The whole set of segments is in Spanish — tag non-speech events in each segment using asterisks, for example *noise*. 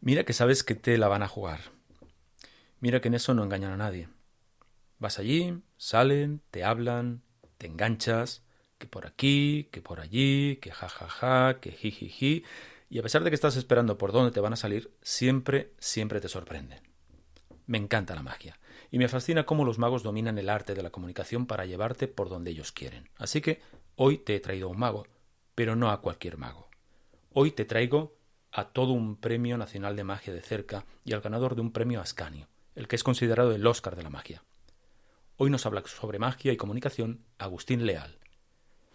Mira que sabes que te la van a jugar. Mira que en eso no engañan a nadie. Vas allí, salen, te hablan, te enganchas, que por aquí, que por allí, que jajaja, ja, ja, que jijiji, y a pesar de que estás esperando por dónde te van a salir, siempre, siempre te sorprenden. Me encanta la magia, y me fascina cómo los magos dominan el arte de la comunicación para llevarte por donde ellos quieren. Así que hoy te he traído un mago, pero no a cualquier mago. Hoy te traigo a todo un premio nacional de magia de cerca y al ganador de un premio Ascanio, el que es considerado el Oscar de la magia. Hoy nos habla sobre magia y comunicación Agustín Leal.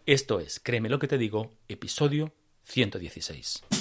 Esto es, créeme lo que te digo, episodio 116.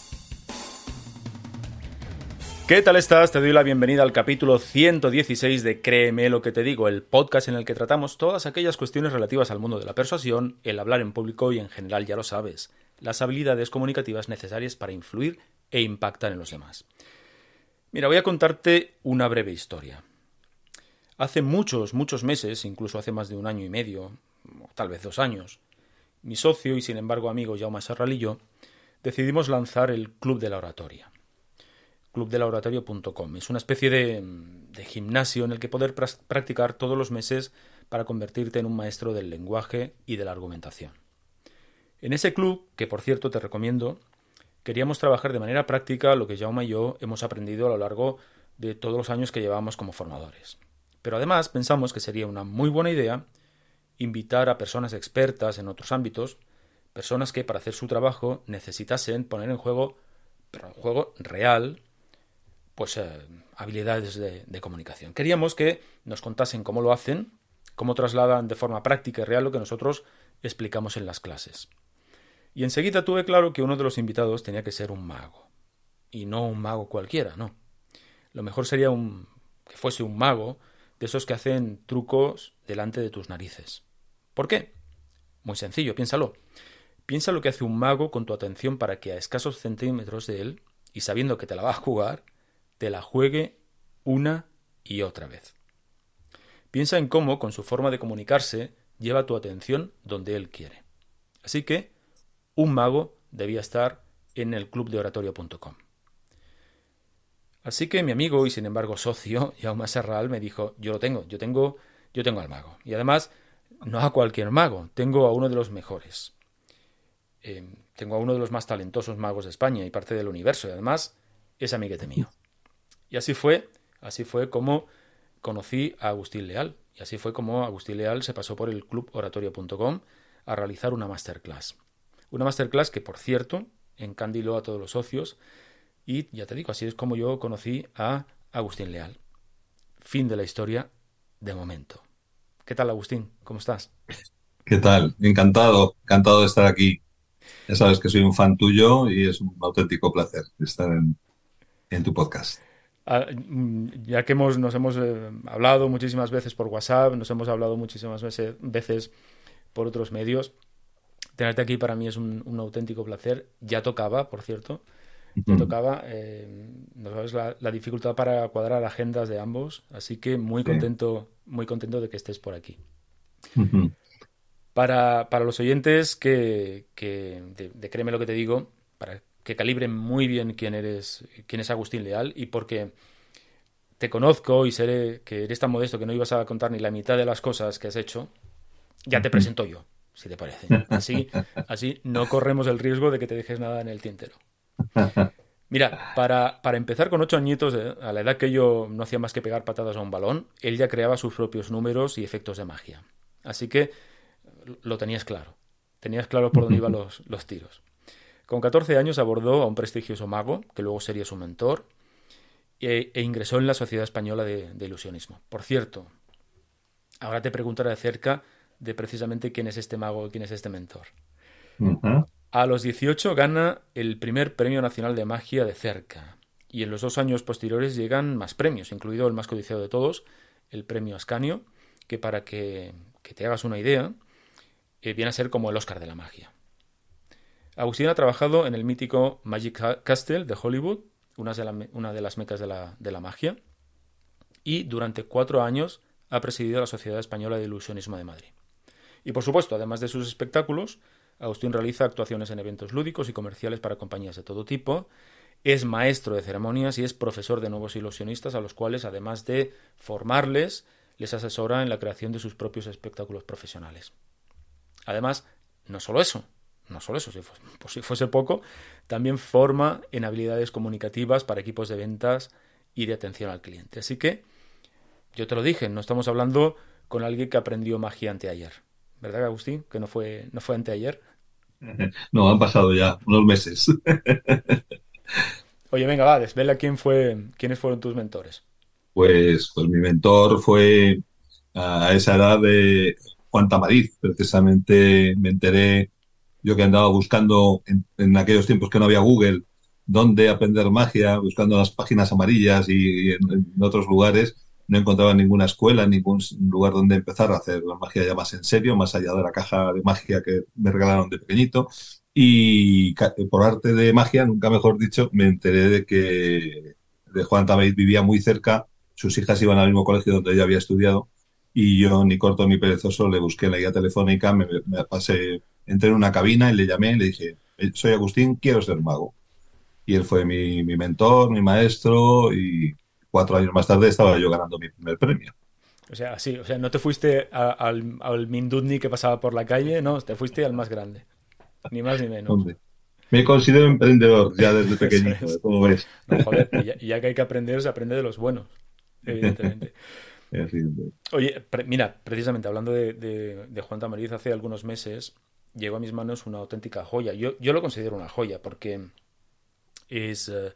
¿Qué tal estás? Te doy la bienvenida al capítulo 116 de Créeme lo que te digo, el podcast en el que tratamos todas aquellas cuestiones relativas al mundo de la persuasión, el hablar en público y en general ya lo sabes, las habilidades comunicativas necesarias para influir e impactar en los demás. Mira, voy a contarte una breve historia. Hace muchos, muchos meses, incluso hace más de un año y medio, o tal vez dos años, mi socio y sin embargo amigo Jaume Serral y yo decidimos lanzar el Club de la Oratoria clubdelaoratorio.com. Es una especie de, de, gimnasio en el que poder practicar todos los meses para convertirte en un maestro del lenguaje y de la argumentación. En ese club, que por cierto te recomiendo, queríamos trabajar de manera práctica lo que Jaume y yo hemos aprendido a lo largo de todos los años que llevamos como formadores. Pero además pensamos que sería una muy buena idea invitar a personas expertas en otros ámbitos, personas que para hacer su trabajo necesitasen poner en juego, pero en juego real, pues eh, habilidades de, comunicación. Queríamos que nos contasen cómo lo hacen, cómo trasladan de forma práctica y real lo que nosotros explicamos en las clases. Y enseguida tuve claro que uno de los invitados tenía que ser un mago. Y no un mago cualquiera, no. Lo mejor sería un, que fuese un mago de esos que hacen trucos delante de tus narices. ¿Por qué? Muy sencillo, piénsalo. Piensa lo que hace un mago con tu atención para que a escasos centímetros de él, y sabiendo que te la va a jugar, te la juegue una y otra vez. Piensa en cómo, con su forma de comunicarse, lleva tu atención donde él quiere. Así que, un mago debía estar en el clubdeoratorio.com. Así que mi amigo y sin embargo socio, *laughs* Jaume Serral, me dijo, yo lo tengo, yo tengo, yo tengo al mago. Y además, no a cualquier mago, tengo a uno de los mejores. Eh, tengo a uno de los más talentosos magos de España y parte del universo, y además es amiguete mío. Y así fue, así fue como conocí a Agustín Leal. Y así fue como Agustín Leal se pasó por el cluboratorio.com a realizar una masterclass. Una masterclass que, por cierto, encandiló a todos los socios. Y ya te digo, así es como yo conocí a Agustín Leal. Fin de la historia de momento. ¿Qué tal, Agustín? ¿Cómo estás? ¿Qué tal? Encantado, encantado de estar aquí. Ya sabes que soy un fan tuyo y es un auténtico placer estar en, en tu podcast. Ah, mm, ya que hemos, nos hemos eh, hablado muchísimas veces por WhatsApp, nos hemos hablado muchísimas veces, veces por otros medios, tenerte aquí para mí es un, auténtico placer. Ya tocaba, por cierto, ya tocaba. Eh, no sabes la, dificultad para cuadrar agendas de ambos, así que muy contento, muy contento de que estés por aquí. para, para, los oyentes que, que de, créeme lo que te digo, para que calibren muy bien quién eres, quién es Agustín Leal y porque te conozco y seré que eres tan modesto que no ibas a contar ni la mitad de las cosas que has hecho, ya te presento yo, si te parece. Así, así no corremos el riesgo de que te dejes nada en el tintero. Mira, para, para empezar con ocho añitos, eh, a la edad que yo no hacía más que pegar patadas a un balón, él ya creaba sus propios números y efectos de magia. Así que lo tenías claro. Tenías claro por dónde iban *laughs* los, los tiros. Con 14 años abordó a un prestigioso mago, que luego sería su mentor, e, e ingresó en la Sociedad Española de, Ilusionismo. Por cierto, ahora te preguntaré acerca de precisamente quién es este mago, quién es este mentor. A los 18 gana el primer Premio Nacional de Magia de cerca, y en los dos años posteriores llegan más premios, incluido el más codiciado de todos, el Premio Ascanio, que para que, te hagas una idea, eh, viene a ser como el Oscar de la magia. Agustín ha trabajado en el mítico Magic Castle de Hollywood, una de, las mecas de la, magia, y durante cuatro años ha presidido la Sociedad Española de Ilusionismo de Madrid. Y por supuesto, además de sus espectáculos, Agustín realiza actuaciones en eventos lúdicos y comerciales para compañías de todo tipo, es maestro de ceremonias y es profesor de nuevos ilusionistas a los cuales, además de formarles, les asesora en la creación de sus propios espectáculos profesionales. Además, no solo eso, no solo eso, si fuese, por si fuese poco, también forma en habilidades comunicativas para equipos de ventas y de atención al cliente. Así que, yo te lo dije, no estamos hablando con alguien que aprendió magia anteayer. ¿Verdad, Agustín? Que no fue, no fue anteayer. *laughs* No, han pasado ya unos meses. Oye, venga, va, desvela quién fue, quiénes fueron tus mentores. Pues, pues mi mentor fue a esa edad de Juan Tamariz. Precisamente me enteré yo que andaba buscando en, aquellos tiempos que no había Google, dónde aprender magia, buscando las páginas amarillas y, en, otros lugares, no encontraba ninguna escuela, ningún lugar donde empezar a hacer la magia ya más en serio, más allá de la caja de magia que me regalaron de pequeñito. Y por arte de magia, nunca mejor dicho, me enteré de que de Juan Tamariz vivía muy cerca, sus hijas iban al mismo colegio donde ella había estudiado, y yo, ni corto ni perezoso, le busqué la guía telefónica, me, me pasé entré en una cabina y le llamé y le dije, eh, soy Agustín, quiero ser mago. Y él fue mi, mentor, mi maestro y cuatro años más tarde estaba yo ganando mi primer premio. O sea, sí, o sea, no te fuiste al, al Mindudni que pasaba por la calle, no, te fuiste al más grande. Ni más ni menos. Me considero emprendedor ya desde *laughs* pequeñito, como ves. joder, ya, que hay que aprender, se aprende de los buenos, *laughs* evidentemente. Oye, mira, precisamente hablando de, de, de Juan Tamariz, hace algunos meses llegó a mis manos una auténtica joya. Yo, yo lo considero una joya porque es, eh,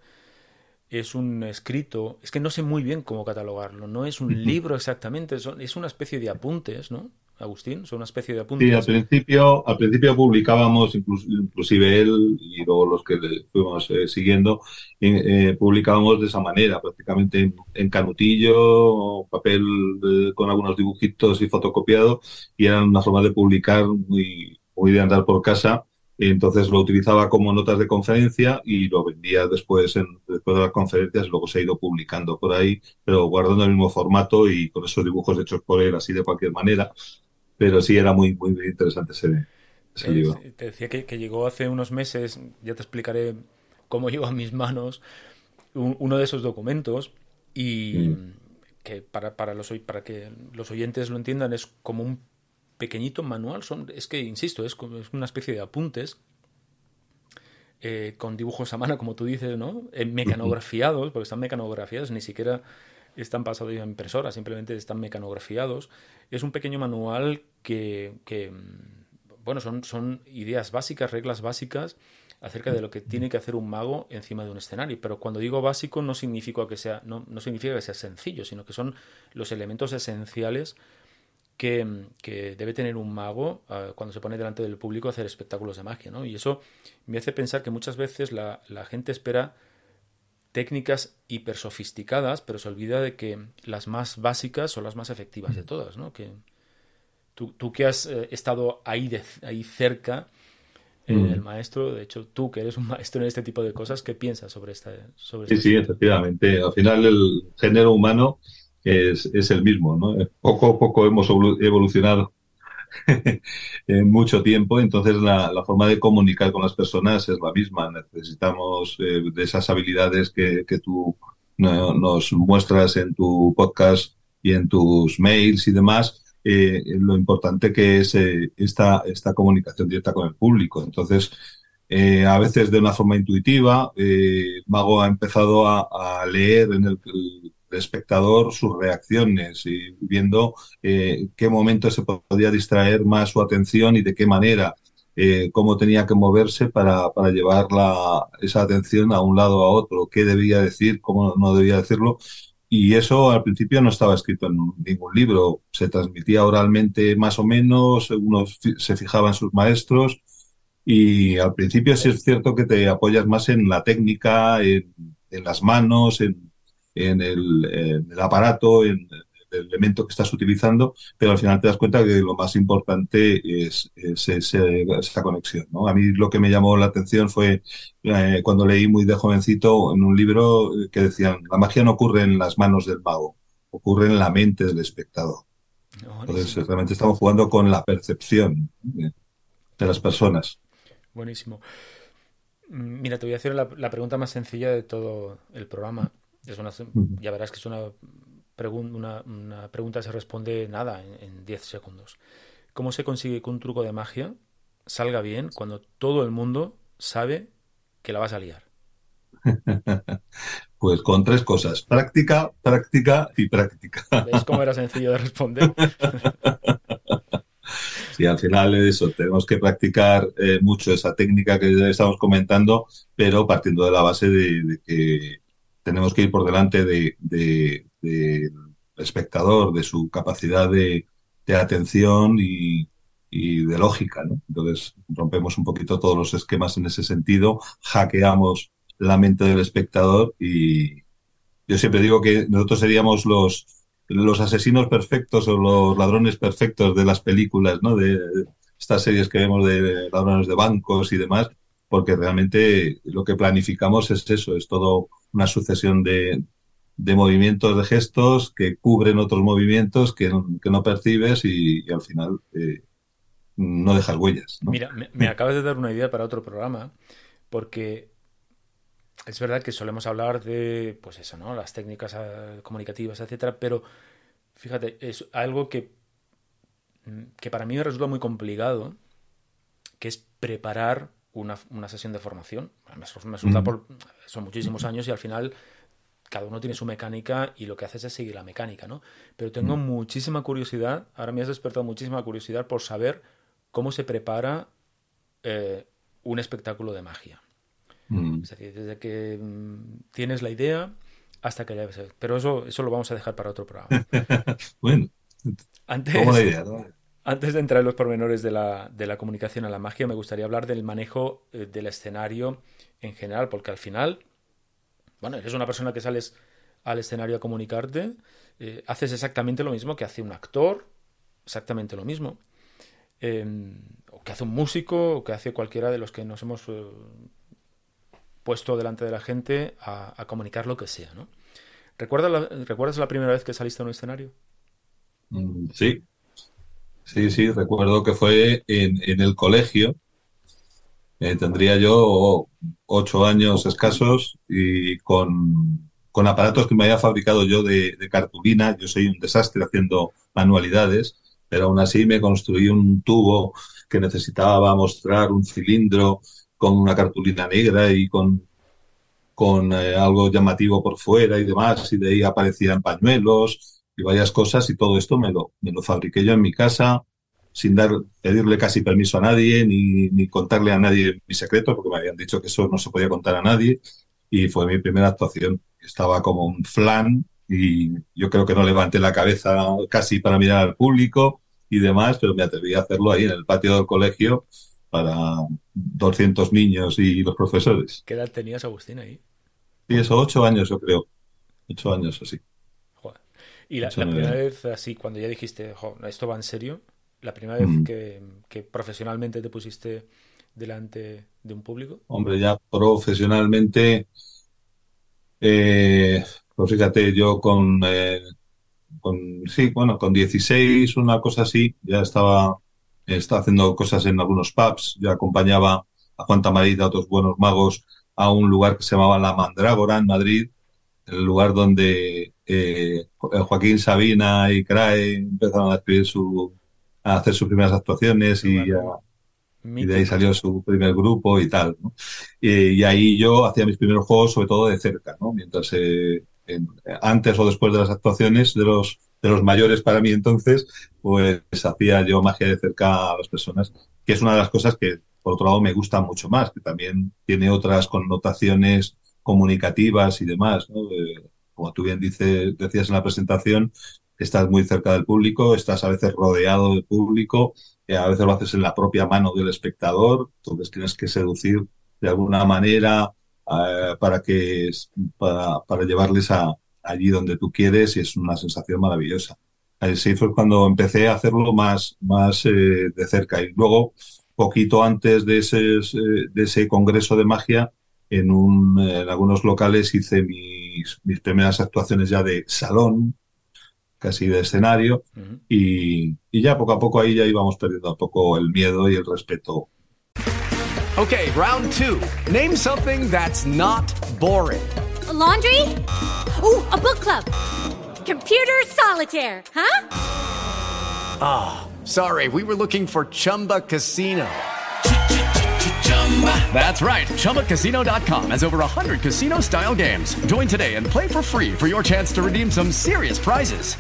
es un escrito, es que no sé muy bien cómo catalogarlo, no es un libro exactamente, es una especie de apuntes, ¿no? Agustín, son una especie de apuntes. Sí, al principio, al principio publicábamos, inclusive él y luego los que le fuimos eh, siguiendo, eh, publicábamos de esa manera, prácticamente en, canutillo, papel con algunos dibujitos y fotocopiado, y era una forma de publicar muy, muy de andar por casa. Entonces lo utilizaba como notas de conferencia y lo vendía después, en, después de las conferencias, luego se ha ido publicando por ahí, pero guardando el mismo formato y con esos dibujos hechos por él así de cualquier manera. Pero sí era muy, muy interesante ese, ese libro. Te decía que, llegó hace unos meses, ya te explicaré cómo *laughs* llegó a mis manos uno de esos documentos y mm. que para, para, los, para que los oyentes lo entiendan es como un pequeñito manual. Son, es que, insisto, es, es una especie de apuntes eh, con dibujos a mano, como tú dices, ¿no? Eh, mecanografiados, porque están mecanografiados, ni siquiera están pasados a impresora, simplemente están mecanografiados. Es un pequeño manual que, que bueno, son, son ideas básicas, reglas básicas acerca de lo que tiene que hacer un mago encima de un escenario. Pero cuando digo básico no significa que sea, no, no significa que sea sencillo, sino que son los elementos esenciales que, debe tener un mago ah, cuando se pone delante del público a hacer espectáculos de magia, ¿no? Y eso me hace pensar que muchas veces la, gente espera técnicas hiper sofisticadas, pero se olvida de que las más básicas son las más efectivas de todas, ¿no? Que tú, tú que has eh, estado ahí, de, ahí cerca, eh, Mm. el maestro, de hecho, tú que eres un *laughs* maestro en este tipo de cosas, ¿qué piensas sobre esta sobre Sí, este sí, efectivamente. Al final el género humano es, es el mismo, ¿no? Poco a poco hemos evolu- evolucionado *laughs* en mucho tiempo, entonces la, forma de comunicar con las personas es la misma. Necesitamos eh, de esas habilidades que, que tú no- nos muestras en tu podcast y en tus mails y demás, eh, lo importante que es eh, esta, esta comunicación directa con el público. Entonces, eh, a veces de una forma intuitiva, eh, Mago ha empezado a, a leer en el espectador sus reacciones y viendo eh, qué momento se podía distraer más su atención y de qué manera, eh, cómo tenía que moverse para, para llevar esa atención a un lado a otro, qué debía decir, cómo no debía decirlo. Y eso al principio no estaba escrito en ningún libro, se transmitía oralmente más o menos, unos fi- se fijaban sus maestros y al principio sí es cierto que te apoyas más en la técnica, en, en las manos, en, en el, en el aparato, en el elemento que estás utilizando, pero al final te das cuenta que lo más importante es, es conexión, ¿no? A mí lo que me llamó la atención fue eh, cuando leí muy de jovencito en un libro eh, que decían, la magia no ocurre en las manos del mago, ocurre en la mente del espectador. Entonces, realmente estamos jugando con la percepción de, de las personas. Buenísimo. Mm, Mira, te voy a hacer la, la pregunta más sencilla de todo el programa. Es una, ya verás que es una, pregun- una, una pregunta que se responde nada en, en 10 segundos. ¿Cómo se consigue que un truco de magia salga bien cuando todo el mundo sabe que la vas a liar? *laughs* Pues con tres cosas, práctica, práctica y práctica. ¿Ves cómo era sencillo de responder? *laughs* Sí, al final es eso, tenemos que practicar eh, mucho esa técnica que estamos comentando, pero partiendo de la base de, de que tenemos que ir por delante de, de- del espectador, de su capacidad de, atención y, y de lógica, ¿no? Entonces rompemos un poquito todos los esquemas en ese sentido, hackeamos la mente del espectador y yo siempre digo que nosotros seríamos los los asesinos perfectos o los ladrones perfectos de las películas, ¿no? De estas series que vemos de ladrones de bancos y demás, porque realmente lo que planificamos es eso, es todo una sucesión de, de movimientos, de gestos que cubren otros movimientos que, no- percibes y, al final eh, no dejas huellas. Mira, me, acabas de dar una idea para otro programa, porque es verdad que solemos hablar de, pues eso, ¿no? Las técnicas eh, comunicativas, etcétera, pero fíjate, es algo que, que para mí me resulta muy complicado, que es preparar una, una sesión de formación. Me resulta por, son muchísimos años y al final cada uno tiene su mecánica y lo que haces es seguir la mecánica, ¿no? Pero tengo muchísima curiosidad, ahora me has despertado muchísima curiosidad por saber cómo se prepara eh, un espectáculo de magia. Mm. Es decir, desde que mm, tienes la idea hasta que ya ves. Pero eso, eso lo vamos a dejar para otro programa. *laughs* Bueno, Antes, como la idea, ¿no? Antes de entrar en los pormenores de la, de la comunicación a la magia, me gustaría hablar del manejo eh, del escenario en general, porque al final, bueno, eres una persona que sales al escenario a comunicarte, eh, haces exactamente lo mismo que hace un actor, exactamente lo mismo, eh, o que hace un músico, o que hace cualquiera de los que nos hemos eh, puesto delante de la gente a, a comunicar lo que sea, ¿no? ¿Recuerdas la, ¿Recuerdas la primera vez que saliste a un escenario? Mm, Sí, sí, sí, recuerdo que fue en, en el colegio. Eh, tendría yo ocho años escasos y con, con aparatos que me había fabricado yo de, cartulina. Yo soy un desastre haciendo manualidades, pero aún así me construí un tubo que necesitaba mostrar un cilindro con una cartulina negra y con, con eh, algo llamativo por fuera y demás, y de ahí aparecían pañuelos y varias cosas, y todo esto me lo, me lo fabriqué yo en mi casa, sin dar, pedirle casi permiso a nadie, ni, ni contarle a nadie mi secreto, porque me habían dicho que eso no se podía contar a nadie, y fue mi primera actuación. Estaba como un flan, y yo creo que no levanté la cabeza casi para mirar al público y demás, pero me atreví a hacerlo ahí en el patio del colegio para 200 niños y los profesores. ¿Qué edad tenías, Agustín, ahí? Sí, eso, ocho años, yo creo. Ocho años, así. Y la, primera vez, así, cuando ya dijiste, esto va en serio, la primera vez que, profesionalmente te pusiste delante de un público. Hombre, ya profesionalmente, eh, pues fíjate, yo con, eh, con, sí, bueno, con 16, una cosa así, ya estaba, estaba haciendo cosas en algunos pubs, ya acompañaba a Juan Tamarit, a otros buenos magos, a un lugar que se llamaba La Mandrágora en Madrid, el lugar donde eh, Joaquín Sabina y Crae empezaron a escribir su, a hacer sus primeras actuaciones y, de ahí salió su primer grupo y tal. Y, ahí yo hacía mis primeros juegos sobre todo de cerca, ¿no? mientras eh, antes o después de las actuaciones de los de los mayores para mí entonces, pues hacía yo magia de cerca a las personas, que es una de las cosas que por otro lado me gusta mucho más, que también tiene otras connotaciones comunicativas y demás, ¿no? Como tú bien decías en la presentación, estás muy cerca del público, estás a veces rodeado del público, eh, a veces lo haces en la propia mano del espectador, entonces tienes que seducir de alguna manera eh, para que para, para llevarles a allí donde tú quieres y es una sensación maravillosa. Así fue cuando empecé a hacerlo más, más eh, de cerca y luego poquito antes de ese, de ese congreso de magia en, un, en algunos locales hice mis, mis primeras actuaciones ya de salón, casi de escenario, y, y ya poco a poco ahí ya íbamos perdiendo un poco el miedo y el respeto. Okay, round two. Name something that's not boring. A laundry? Ooh, a book club. Computer solitaire, huh? Ah, oh, sorry, we were looking for Chumba Casino. That's right. ChumbaCasino.com has over 100 casino style games. Join today and play for free for your chance to redeem some serious prizes.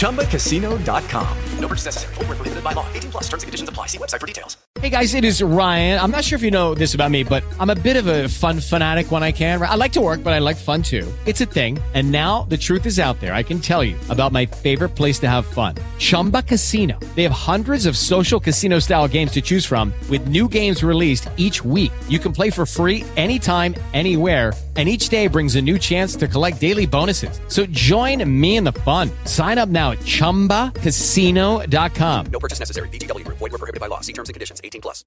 ChumbaCasino.com. No purchase necessary. Full prohibited by law. 18 plus terms and conditions apply. See website for details. Hey guys, it is Ryan. I'm not sure if you know this about me, but I'm a bit of a fun fanatic when I can. I like to work, but I like fun too. It's a thing. And now the truth is out there. I can tell you about my favorite place to have fun. Chumba Casino. They have hundreds of social casino style games to choose from with new games released each week. You can play for free anytime, anywhere, and each day brings a new chance to collect daily bonuses. So join me in the fun. Sign up now at ChumbaCasino.com. No purchase necessary. BGW. Void were prohibited by law. See terms and conditions. 18 plus.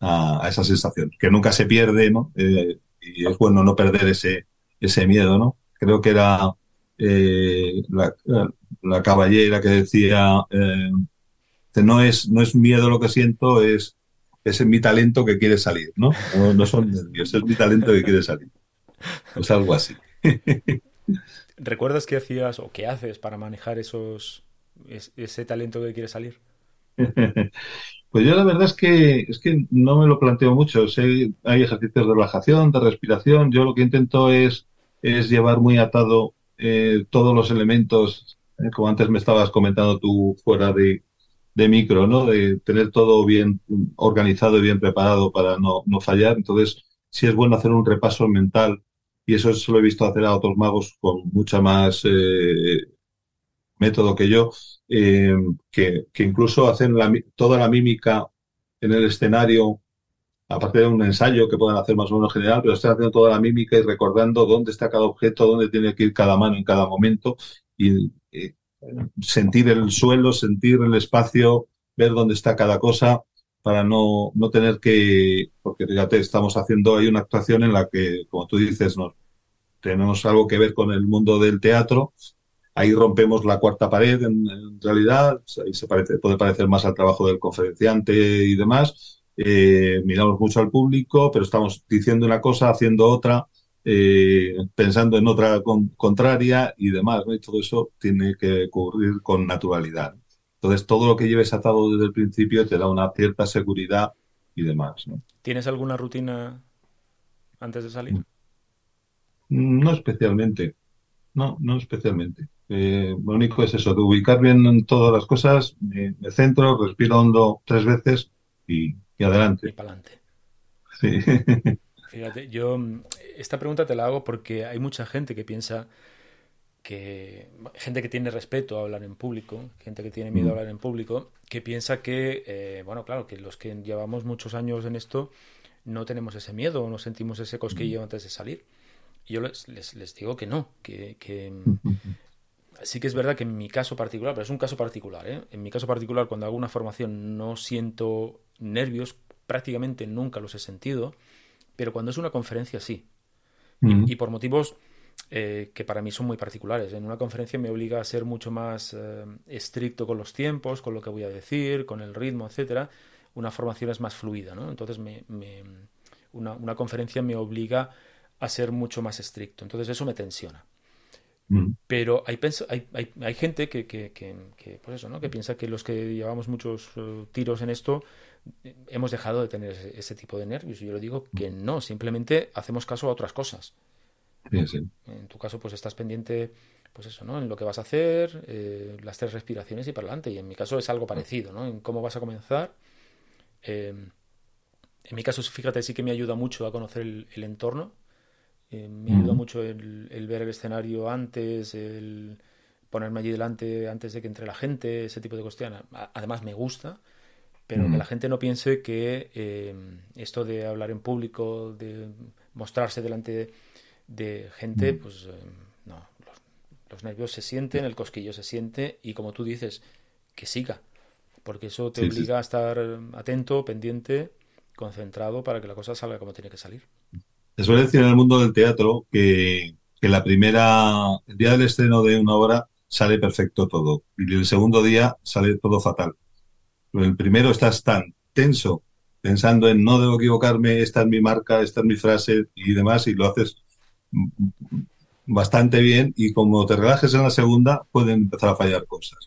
A, a esa sensación, que nunca se pierde, ¿no? Eh, y es bueno no perder ese, ese miedo, ¿no? Creo que era eh, la, la, caballera que decía, eh, no es, no es miedo lo que siento, es es mi talento que quiere salir, ¿no? No, son nervios, es mi talento que quiere salir. Es algo así. *laughs* ¿Recuerdas qué hacías o qué haces para manejar esos ese talento que quiere salir? *laughs* Pues yo la verdad es que es que no me lo planteo mucho. Sé, hay ejercicios de relajación, de respiración. Yo lo que intento es, es llevar muy atado eh, todos los elementos, eh, como antes me estabas comentando tú fuera de, de micro, ¿no? De tener todo bien organizado y bien preparado para no, no fallar. Entonces, sí es bueno hacer un repaso mental y eso se lo he visto hacer a otros magos con mucha más eh, método que yo, eh, que, que, incluso hacen la, toda la mímica en el escenario, aparte de un ensayo que pueden hacer más o menos general, pero están haciendo toda la mímica y recordando dónde está cada objeto, dónde tiene que ir cada mano en cada momento y, y sentir el suelo, sentir el espacio, ver dónde está cada cosa, para no, no tener que, porque fíjate, estamos haciendo ahí una actuación en la que, como tú dices, nos, tenemos algo que ver con el mundo del teatro, ahí rompemos la cuarta pared en, realidad, ahí se parece, puede parecer más al trabajo del conferenciante y demás, eh, miramos mucho al público, pero estamos diciendo una cosa, haciendo otra, eh, pensando en otra contraria y demás, ¿no? Y todo eso tiene que ocurrir con naturalidad. Entonces, todo lo que lleves atado desde el principio te da una cierta seguridad y demás, ¿no? ¿Tienes alguna rutina antes de salir? No especialmente. No, no especialmente. Eh, lo único es eso, de ubicar bien todas las cosas, me, centro, respiro hondo tres veces y, y adelante. Y para adelante. Sí. *laughs* Fíjate, yo esta pregunta te la hago porque hay mucha gente que piensa que gente que tiene respeto a hablar en público, gente que tiene miedo a hablar en público, que piensa que, eh, bueno, claro, que los que llevamos muchos años en esto no tenemos ese miedo, no sentimos ese cosquillo antes de salir. Y yo les, les, les digo que no, que, que sí que es verdad que en mi caso particular, pero es un caso particular, ¿eh? en mi caso particular cuando hago una formación no siento nervios, prácticamente nunca los he sentido, pero cuando es una conferencia sí. Y, y por motivos eh, que para mí son muy particulares. En una conferencia me obliga a ser mucho más eh, estricto con los tiempos, con lo que voy a decir, con el ritmo, etcétera. Una formación es más fluida, ¿no? Entonces me, me, una, una, conferencia me obliga a ser mucho más estricto. Entonces eso me tensiona. Mm. Pero hay, hay, hay, hay gente que, que, que, que, pues eso, ¿no? que piensa que los que llevamos muchos uh, tiros en esto hemos dejado de tener ese, ese, tipo de nervios. Y yo le digo que no, simplemente hacemos caso a otras cosas. Sí, sí. En tu caso, pues estás pendiente, pues eso, ¿no? En lo que vas a hacer, eh, las tres respiraciones y para adelante. Y en mi caso es algo parecido, ¿no? En cómo vas a comenzar. Eh, en mi caso, fíjate, sí que me ayuda mucho a conocer el, el entorno. Eh, me ayuda mucho el, el, ver el escenario antes, el ponerme allí delante antes de que entre la gente, ese tipo de cuestiones. Además, me gusta pero que la gente no piense que eh, esto de hablar en público, de mostrarse delante de, de gente, pues eh, no, los, los, nervios se sienten, el cosquillo se siente y como tú dices, que siga, porque eso te sí, obliga sí. a estar atento, pendiente, concentrado para que la cosa salga como tiene que salir. Se suele decir en el mundo del teatro que, que la primera, el día del estreno de una obra sale perfecto todo y el segundo día sale todo fatal el primero estás tan tenso, pensando en no debo equivocarme, esta es mi marca, esta es mi frase y demás, y lo haces bastante bien, y como te relajes en la segunda, pueden empezar a fallar cosas.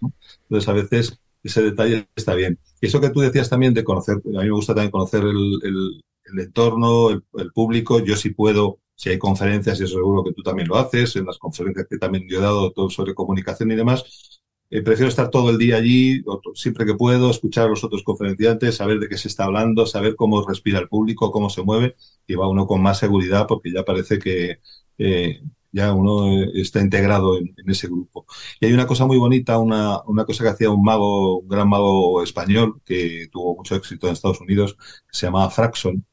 Entonces, a veces ese detalle está bien. Eso que tú decías también de conocer, a mí me gusta también conocer el, entorno, el, público, yo sí puedo, si hay conferencias, y seguro que tú también lo haces, en las conferencias que también yo he dado todo sobre comunicación y demás, eh, prefiero estar todo el día allí, siempre que puedo, escuchar a los otros conferenciantes, saber de qué se está hablando, saber cómo respira el público, cómo se mueve, y va uno con más seguridad porque ya parece que eh, ya uno está integrado en, ese grupo. Y hay una cosa muy bonita, una, una cosa que hacía un mago, un gran mago español que tuvo mucho éxito en Estados Unidos, se llamaba Fraxon.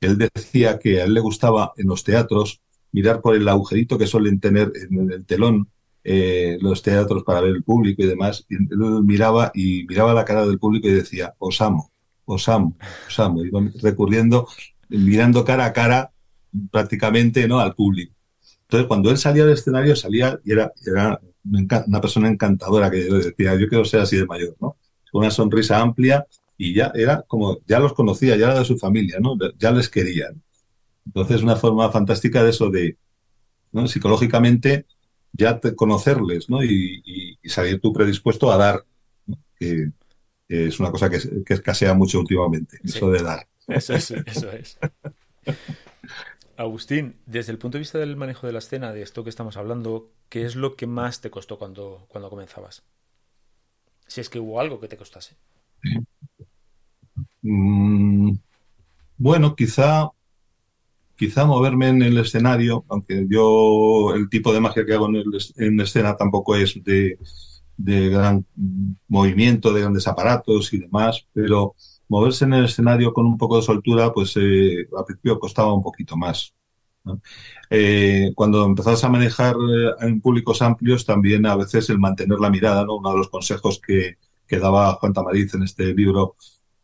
Él decía que a él le gustaba en los teatros mirar por el agujerito que suelen tener en el telón eh, los teatros para ver el público y demás, y miraba y miraba la cara del público y decía, os amo, os amo, os amo, y recurriendo, mirando cara a cara prácticamente ¿no? al público. Entonces, cuando él salía del escenario, salía y era, era una persona encantadora que yo decía, yo quiero ser así de mayor, ¿no? Una sonrisa amplia y ya era como, ya los conocía, ya era de su familia, ¿no? Ya les querían. Entonces, una forma fantástica de eso de, ¿no? Psicológicamente, ya te, conocerles ¿no? Y, y, y, salir tú predispuesto a dar, ¿no? que, que, es una cosa que, que, escasea mucho últimamente, sí. eso de dar. Eso es, eso es. *laughs* Agustín, desde el punto de vista del manejo de la escena, de esto que estamos hablando, ¿qué es lo que más te costó cuando, cuando comenzabas? Si es que hubo algo que te costase. Mm, bueno, quizá quizá moverme en el escenario, aunque yo el tipo de magia que hago en, el, en escena tampoco es de, gran movimiento, de grandes aparatos y demás, pero moverse en el escenario con un poco de soltura, pues eh, al principio costaba un poquito más. Eh, cuando empezabas a manejar eh, en públicos amplios, también a veces el mantener la mirada, ¿no? uno de los consejos que, daba Juan Tamariz en este libro,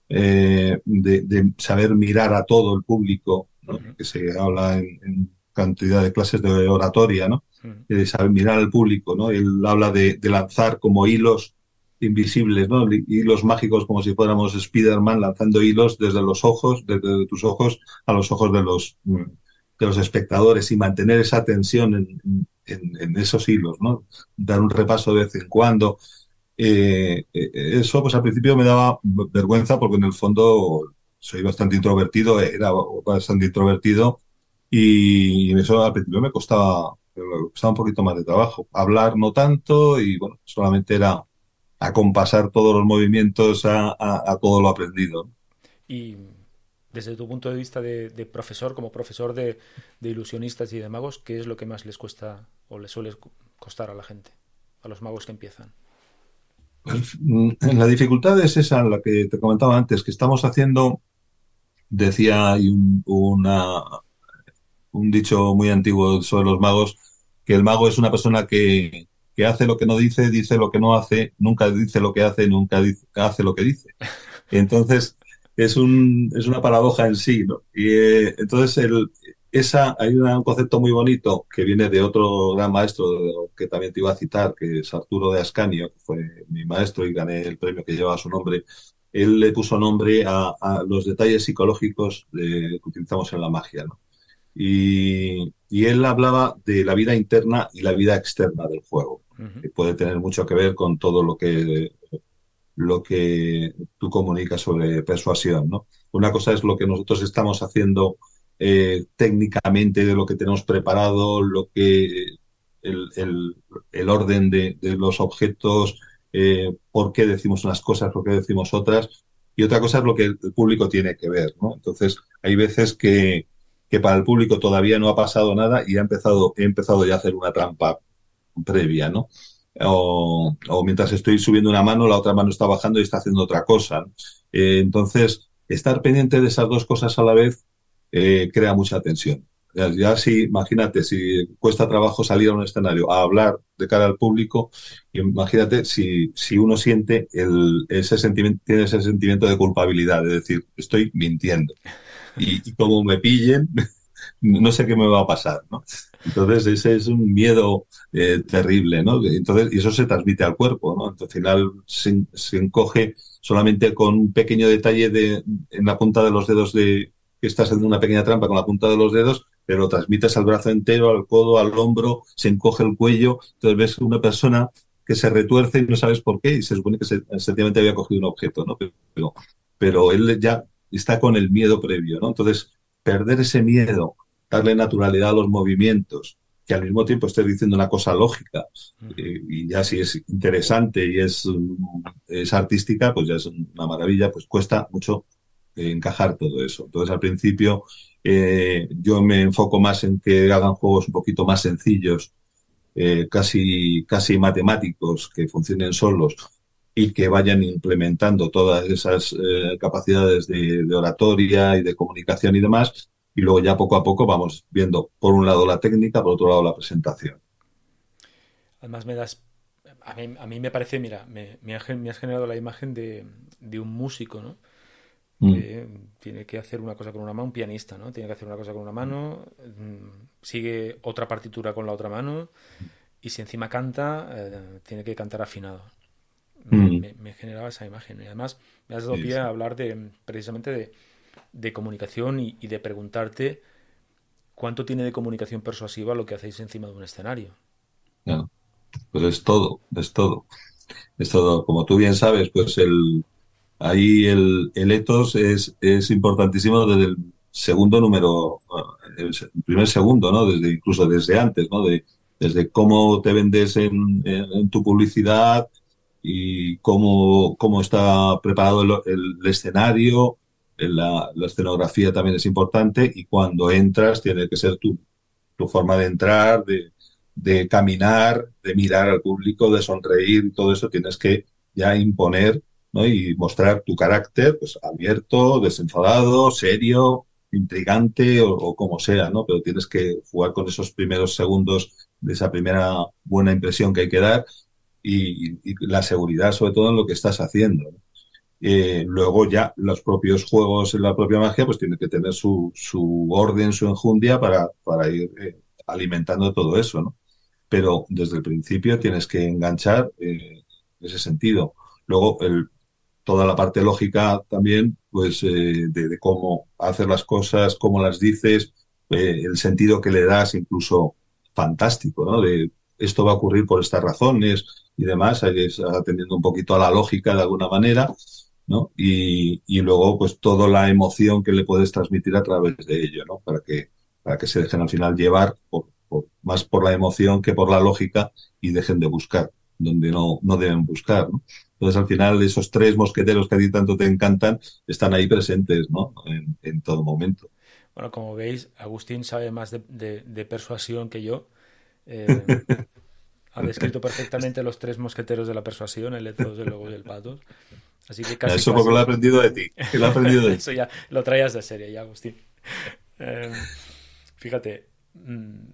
eh, de saber mirar a todo el público ¿no? que se habla en, en, cantidad de clases de oratoria, ¿no? de saber mirar al público, ¿no? Él habla de, de lanzar como hilos invisibles, ¿no? Hilos mágicos como si fuéramos Spider-Man lanzando hilos desde los ojos, desde tus ojos a los ojos de los de los espectadores y mantener esa tensión en, en, en esos hilos, ¿no? Dar un repaso de vez en cuando. Eh, eso, pues al principio me daba vergüenza porque en el fondo soy bastante introvertido, era bastante introvertido y eso al principio me costaba, me costaba un poquito más de trabajo. Hablar no tanto y bueno, solamente era acompasar todos los movimientos a, a, a todo lo aprendido. Y desde tu punto de vista de, de profesor, como profesor de, de, ilusionistas y de magos, ¿qué es lo que más les cuesta o les suele costar a la gente, a los magos que empiezan? Pues, la dificultad es esa, la que te comentaba antes, que estamos haciendo decía hay un, una, un dicho muy antiguo sobre los magos, que el mago es una persona que, que hace lo que no dice, dice lo que no hace, nunca dice lo que hace, nunca dice, hace lo que dice. *laughs* Entonces, es, un, es una paradoja en sí, ¿no? Y eh, entonces el, esa, hay un concepto muy bonito que viene de otro gran maestro que también te iba a citar, que es Arturo de Ascanio, que fue mi maestro y gané el premio que lleva su nombre. Él le puso nombre a, a los detalles psicológicos que utilizamos en la magia, ¿no? Y, y, él hablaba de la vida interna y la vida externa del juego, uh -huh. que puede tener mucho que ver con todo lo que lo que tú comunicas sobre persuasión, ¿no? Una cosa es lo que nosotros estamos haciendo eh, técnicamente, de lo que tenemos preparado, lo que el, el, el orden de, de, los objetos, eh, por qué decimos unas cosas, por qué decimos otras, y otra cosa es lo que el público tiene que ver, ¿no? Entonces, hay veces que, que para el público todavía no ha pasado nada y ha empezado, he empezado ya a hacer una trampa previa, ¿no? o, o, mientras estoy subiendo una mano, la otra mano está bajando y está haciendo otra cosa. Eh, entonces, estar pendiente de esas dos cosas a la vez eh, crea mucha tensión. Ya, si, imagínate, si cuesta trabajo salir a un escenario a hablar de cara al público, imagínate si, si uno siente el, ese sentimiento, tiene ese sentimiento de culpabilidad, de decir, estoy mintiendo. Y, y como me pillen, *laughs* no sé qué me va a pasar. Entonces, ese es un miedo eh, terrible, ¿no? Entonces, y eso se transmite al cuerpo, ¿no? Al final se, se, encoge solamente con un pequeño detalle de, en la punta de los dedos de que estás haciendo una pequeña trampa con la punta de los dedos, pero lo transmites al brazo entero, al codo, al hombro, se encoge el cuello, entonces ves una persona que se retuerce y no sabes por qué, y se supone que se, sencillamente había cogido un objeto, ¿no? Pero, pero él ya está con el miedo previo, ¿no? Entonces, perder ese miedo, darle naturalidad a los movimientos, que al mismo tiempo estés diciendo una cosa lógica, eh, y ya si es interesante y es, es artística, pues ya es una maravilla, pues cuesta mucho eh, encajar todo eso. Entonces, al principio, eh, yo me enfoco más en que hagan juegos un poquito más sencillos, eh, casi, casi matemáticos, que funcionen solos y que vayan implementando todas esas eh, capacidades de, oratoria y de comunicación y demás, y luego ya poco a poco vamos viendo por un lado la técnica, por otro lado la presentación. Además me das, a mí, a mí me parece, mira, me, me, has, generado la imagen de un músico, ¿no? Que mm. tiene que hacer una cosa con una mano, un pianista, ¿no? Tiene que hacer una cosa con una mano, mm, sigue otra partitura con la otra mano y si encima canta, eh, tiene que cantar afinado. Mm. Me, me, generaba esa imagen y además me has dado pie a hablar de precisamente de, de comunicación y, y, de preguntarte cuánto tiene de comunicación persuasiva lo que hacéis encima de un escenario. Ya. Pues es todo, es todo. Es todo. Como tú bien sabes, pues el, ahí el, el etos es, es importantísimo desde el segundo número, el primer segundo, ¿no? Desde, incluso desde antes, ¿no? De, desde cómo te vendes en, en, en tu publicidad y cómo, cómo está preparado el, el, el escenario, la, la, escenografía también es importante y cuando entras tiene que ser tu, tu forma de entrar, de, de caminar, de mirar al público, de sonreír, todo eso tienes que ya imponer y mostrar tu carácter pues, abierto, desenfadado, serio, intrigante o, como sea, ¿no? Pero tienes que jugar con esos primeros segundos de esa primera buena impresión que hay que dar y, la seguridad sobre todo en lo que estás haciendo. Eh, luego ya los propios juegos en la propia magia pues tienen que tener su, su orden, su enjundia para, para ir eh, alimentando todo eso, ¿no? Pero desde el principio tienes que enganchar eh, ese sentido. Luego el, toda la parte lógica también, pues eh, de, cómo hacer las cosas, cómo las dices, eh, el sentido que le das, incluso fantástico, ¿no? De esto va a ocurrir por estas razones y demás, atendiendo un poquito a la lógica de alguna manera, ¿no? Y, y, luego, pues, toda la emoción que le puedes transmitir a través de ello, ¿no? Para que, para que se dejen al final llevar por, más por la emoción que por la lógica y dejen de buscar donde no, no deben buscar, ¿no? Entonces, al final, esos tres mosqueteros que a ti tanto te encantan están ahí presentes, ¿no? En, en todo momento. Bueno, como veis, Agustín sabe más de, de, de persuasión que yo. Eh, *laughs* ha descrito perfectamente los tres mosqueteros de la persuasión, el ethos, el logo y el patos. Así que casi, Eso casi- porque lo he aprendido de ti. que Lo he aprendido de *laughs* ti. Eso ya lo traías de serie, ya, Agustín. Eh, fíjate, mm,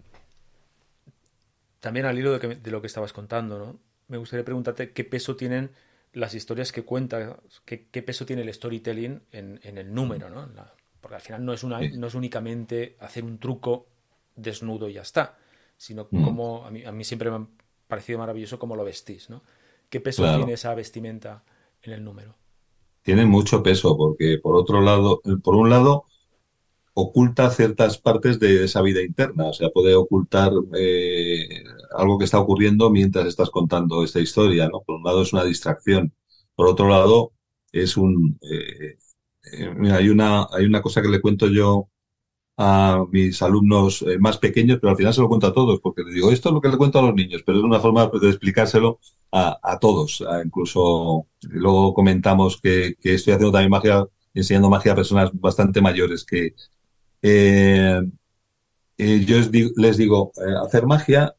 también al hilo de, que- de lo que estabas contando, ¿no? Me gustaría preguntarte qué peso tienen las historias que cuentas, qué, qué peso tiene el storytelling en, en el número, ¿no? La- porque al final no es, una, no es únicamente hacer un truco desnudo y ya está, sino como a mí, a mí siempre me ha parecido maravilloso cómo lo vestís, ¿no? ¿Qué peso Claro. tiene esa vestimenta en el número? Tiene mucho peso porque por otro lado, eh, por un lado, oculta ciertas partes de esa vida interna. O sea, puede ocultar eh, algo que está ocurriendo mientras estás contando esta historia, ¿no? Por un lado es una distracción. Por otro lado, es un... eh, eh, hay una, hay una cosa que le cuento yo a mis alumnos eh, más pequeños, pero al final se lo cuento a todos, porque les digo, esto es lo que le cuento a los niños, pero es una forma pues, de explicárselo a, a todos. Incluso luego comentamos que, estoy haciendo también magia, enseñando magia a personas bastante mayores que yo les digo, hacer magia,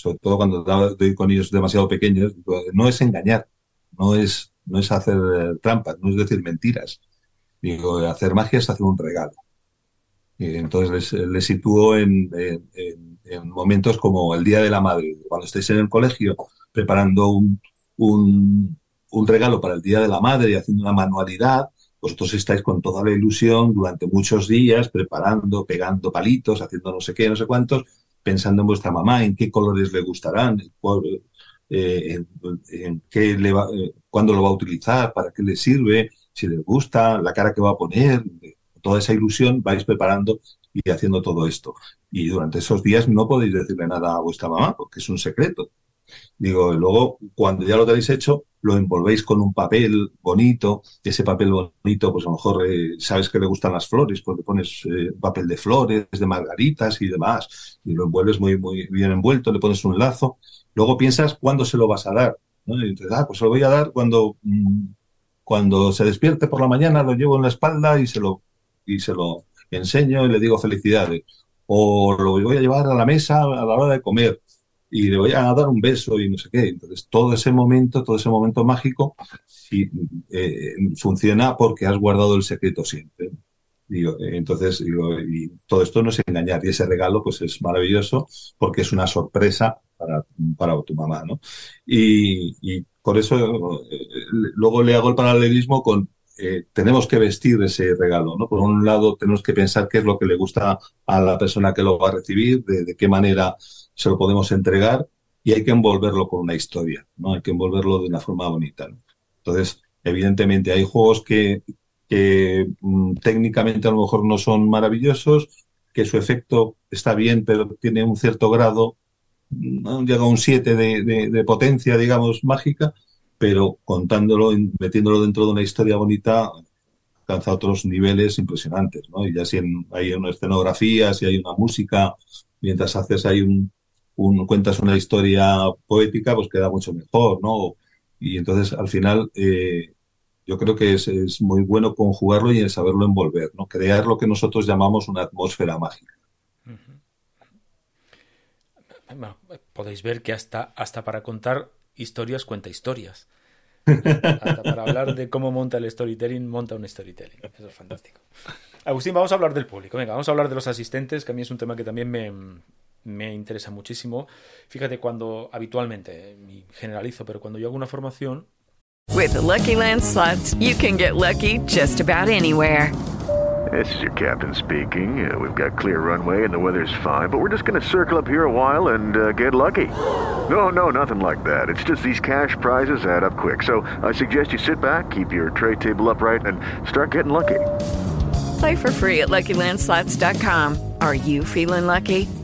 sobre todo cuando doy con ellos demasiado pequeños, no es engañar, no es, no es hacer eh, trampas, no es decir mentiras. Digo, hacer magia es hacer un regalo. Y entonces les, les sitúo en- en- en momentos como el Día de la Madre, cuando estéis en el colegio preparando un, un, un regalo para el Día de la Madre y haciendo una manualidad, vosotros estáis con toda la ilusión durante muchos días preparando, pegando palitos, haciendo no sé qué, no sé cuántos, pensando en vuestra mamá, en qué colores le gustarán, en eh, qué le va, eh, cuándo lo va a utilizar, para qué le sirve, si les gusta, la cara que va a poner, toda esa ilusión vais preparando y haciendo todo esto. Y durante esos días no podéis decirle nada a vuestra mamá porque es un secreto. Digo, luego cuando ya lo tenéis hecho, lo envolvéis con un papel bonito. Ese papel bonito, pues a lo mejor eh, sabes que le gustan las flores, pues le pones eh, papel de flores, de margaritas y demás. Y lo envuelves muy, muy bien envuelto, le pones un lazo. Luego piensas cuándo se lo vas a dar. ¿no? Y dices, ah, pues se lo voy a dar cuando, mm, cuando se despierte por la mañana, lo llevo en la espalda y se lo, y se lo enseño y le digo felicidades. O lo voy a llevar a la mesa a la hora de comer y le voy a dar un beso y no sé qué. Entonces, todo ese momento, todo ese momento mágico, sí, eh, funciona porque has guardado el secreto siempre. Digo, eh, entonces, y todo esto no es engañar. Y ese regalo, pues es maravilloso porque es una sorpresa para, para tu mamá, ¿no? Y, y por eso eh, luego le hago el paralelismo con eh, tenemos que vestir ese regalo, ¿no? Por un lado, tenemos que pensar qué es lo que le gusta a la persona que lo va a recibir, de, de qué manera se lo podemos entregar y hay que envolverlo con una historia, ¿no? Hay que envolverlo de una forma bonita. Entonces, evidentemente hay juegos que, que mm, técnicamente a lo mejor no son maravillosos, que su efecto está bien, pero tiene un cierto grado, ¿no? llega a un 7 de, de- potencia, digamos, mágica, pero contándolo, metiéndolo dentro de una historia bonita, alcanza otros niveles impresionantes, ¿no? Y ya si hay una escenografía, si hay una música, mientras haces ahí un, un- cuentas una historia poética, pues queda mucho mejor, ¿no? Y entonces, al final, eh, yo creo que es, muy bueno conjugarlo y saberlo envolver, ¿no? Crear lo que nosotros llamamos una atmósfera mágica. Bueno, podéis ver que hasta, hasta para contar historias cuenta historias. Hasta para hablar de cómo monta el storytelling, monta un storytelling. Eso es fantástico. Agustín, vamos a hablar del público. Venga, vamos a hablar de los asistentes, que a mí es un tema que también me, me interesa muchísimo. Fíjate, cuando habitualmente, y generalizo, pero cuando yo hago una formación, With the Lucky Land slots, you can get lucky just about anywhere. This is your captain speaking. Uh, we've got clear runway and the weather's fine, but we're just going to circle up here a while and uh, get lucky. No, no, nothing like that. It's just these cash prizes add up quick. So I suggest you sit back, keep your tray table upright, and start getting lucky. Play for free at LuckyLandSlots.com. Are you feeling lucky?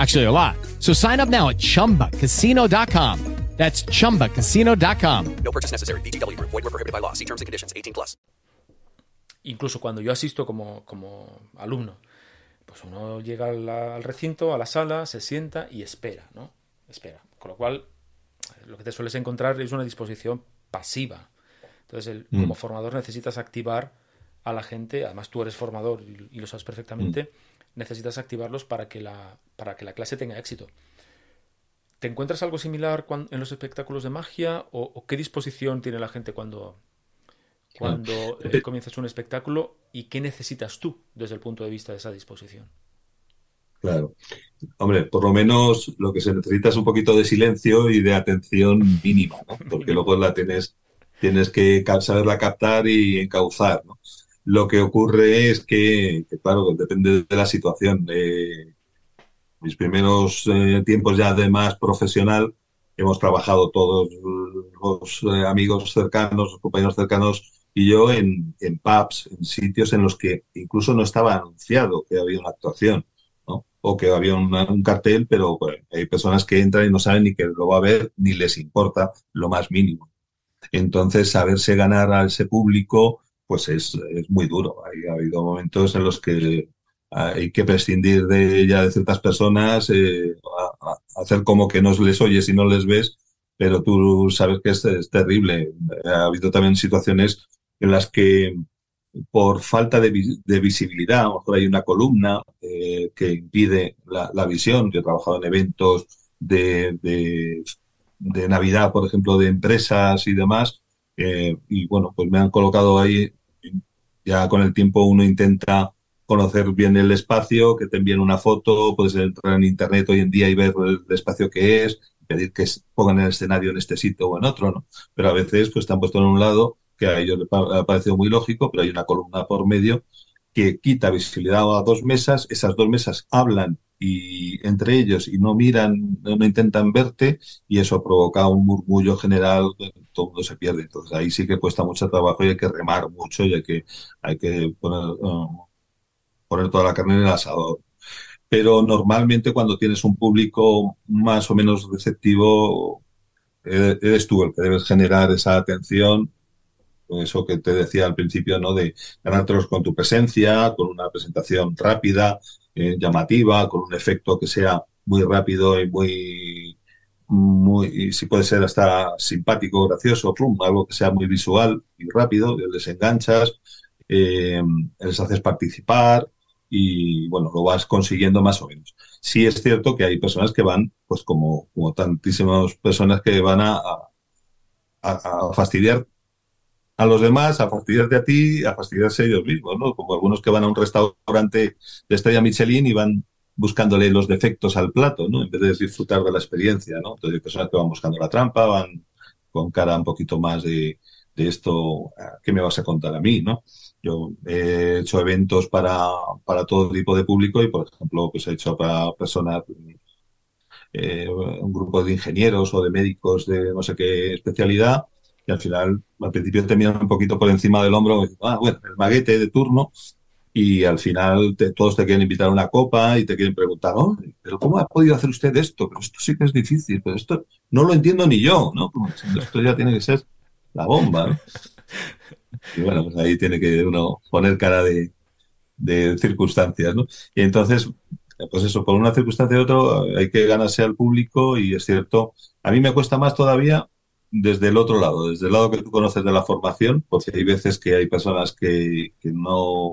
Actually, a lot. So sign up now at chumbacasino.com. That's chumbacasino.com. No purchase necessary. VGW Group. Void were prohibited by law. See terms and conditions. 18 plus. incluso cuando yo asisto como, como alumno, pues uno llega al, al recinto, a la sala, se sienta y espera, ¿no? Espera. Con lo cual, lo que te sueles encontrar es una disposición pasiva. Entonces, el- Mm. como formador necesitas activar a la gente, además tú eres formador y, y lo sabes perfectamente, necesitas activarlos para que, la, para que la clase tenga éxito. ¿Te encuentras algo similar en los espectáculos de magia o, o qué disposición tiene la gente cuando, cuando eh, comienzas un espectáculo y qué necesitas tú desde el punto de vista de esa disposición? Claro. Hombre, por lo menos lo que se necesita es un poquito de silencio y de atención mínima, ¿no? Porque luego la tienes, tienes que saberla captar y encauzar, ¿no? Lo que ocurre es que, claro, depende de la situación. Eh, mis primeros eh, tiempos ya de más profesional, hemos trabajado todos los eh, amigos cercanos, compañeros cercanos y yo en, pubs, en sitios en los que incluso no estaba anunciado que había una actuación. O que había un cartel, pero hay personas que entran y no saben ni que lo va a ver, ni les importa lo más mínimo. Entonces, saberse ganar a ese público, pues es, es muy duro. Ha habido momentos en los que hay que prescindir de ya de ciertas personas, eh, hacer como que no les oyes y no les ves, pero tú sabes que es, terrible. Ha habido también situaciones en las que por falta de, de visibilidad, a lo mejor hay una columna eh, que impide la, la visión. Yo he trabajado en eventos de, de, de Navidad, por ejemplo, de empresas y demás, eh, y bueno, pues me han colocado ahí, ya con el tiempo uno intenta conocer bien el espacio, que te envíen una foto, puedes entrar en internet hoy en día y ver el espacio que es, pedir que pongan el escenario en este sitio o en otro, ¿no? Pero a veces pues te han puesto en un lado que a ellos les ha parecido muy lógico, pero hay una columna por medio que quita visibilidad a dos mesas, esas dos mesas hablan y entre ellos y no miran, no, intentan verte y eso provoca un murmullo general, todo el mundo se pierde. Entonces ahí sí que cuesta mucho trabajo y hay que remar mucho y hay que, hay que poner, eh, poner toda la carne en el asador. Pero normalmente cuando tienes un público más o menos receptivo, eh, eres tú el que debes generar esa atención eso que te decía al principio, ¿no? De ganártelos con tu presencia, con una presentación rápida, llamativa, con un efecto que sea muy rápido y muy, muy, si puede ser hasta simpático, gracioso, plum, algo que sea muy visual y rápido, les enganchas, eh, les haces participar y bueno, lo vas consiguiendo más o menos. Sí es cierto que hay personas que van, pues como, como tantísimas personas que van a, a fastidiar a los demás, a fastidiarte a ti, a fastidiarse ellos mismos, ¿no? Como algunos que van a un restaurante de estrella Michelin y van buscándole los defectos al plato, ¿no? En vez de disfrutar de la experiencia, ¿no? Entonces hay personas que van buscando la trampa, van con cara un poquito más de, de esto, ¿qué me vas a contar a mí, no? Yo he hecho eventos para, para todo tipo de público y, por ejemplo, pues he hecho para personas, eh, un grupo de ingenieros o de médicos de no sé qué especialidad al final, al principio te miran un poquito por encima del hombro, ah, bueno, el maguete de turno, y al final todos te quieren invitar a una copa y te quieren preguntar, oh, pero ¿cómo ha podido hacer usted esto? Pero esto sí que es difícil, pero esto no lo entiendo ni yo, ¿no? Esto ya tiene que ser la bomba, ¿no? Y bueno, pues ahí tiene que uno poner cara de, de circunstancias, ¿no? Y entonces, pues eso, por una circunstancia u otra hay que ganarse al público y es cierto, a mí me cuesta más todavía desde el otro lado, desde el lado que tú conoces de la formación, porque hay veces que hay personas que, que no,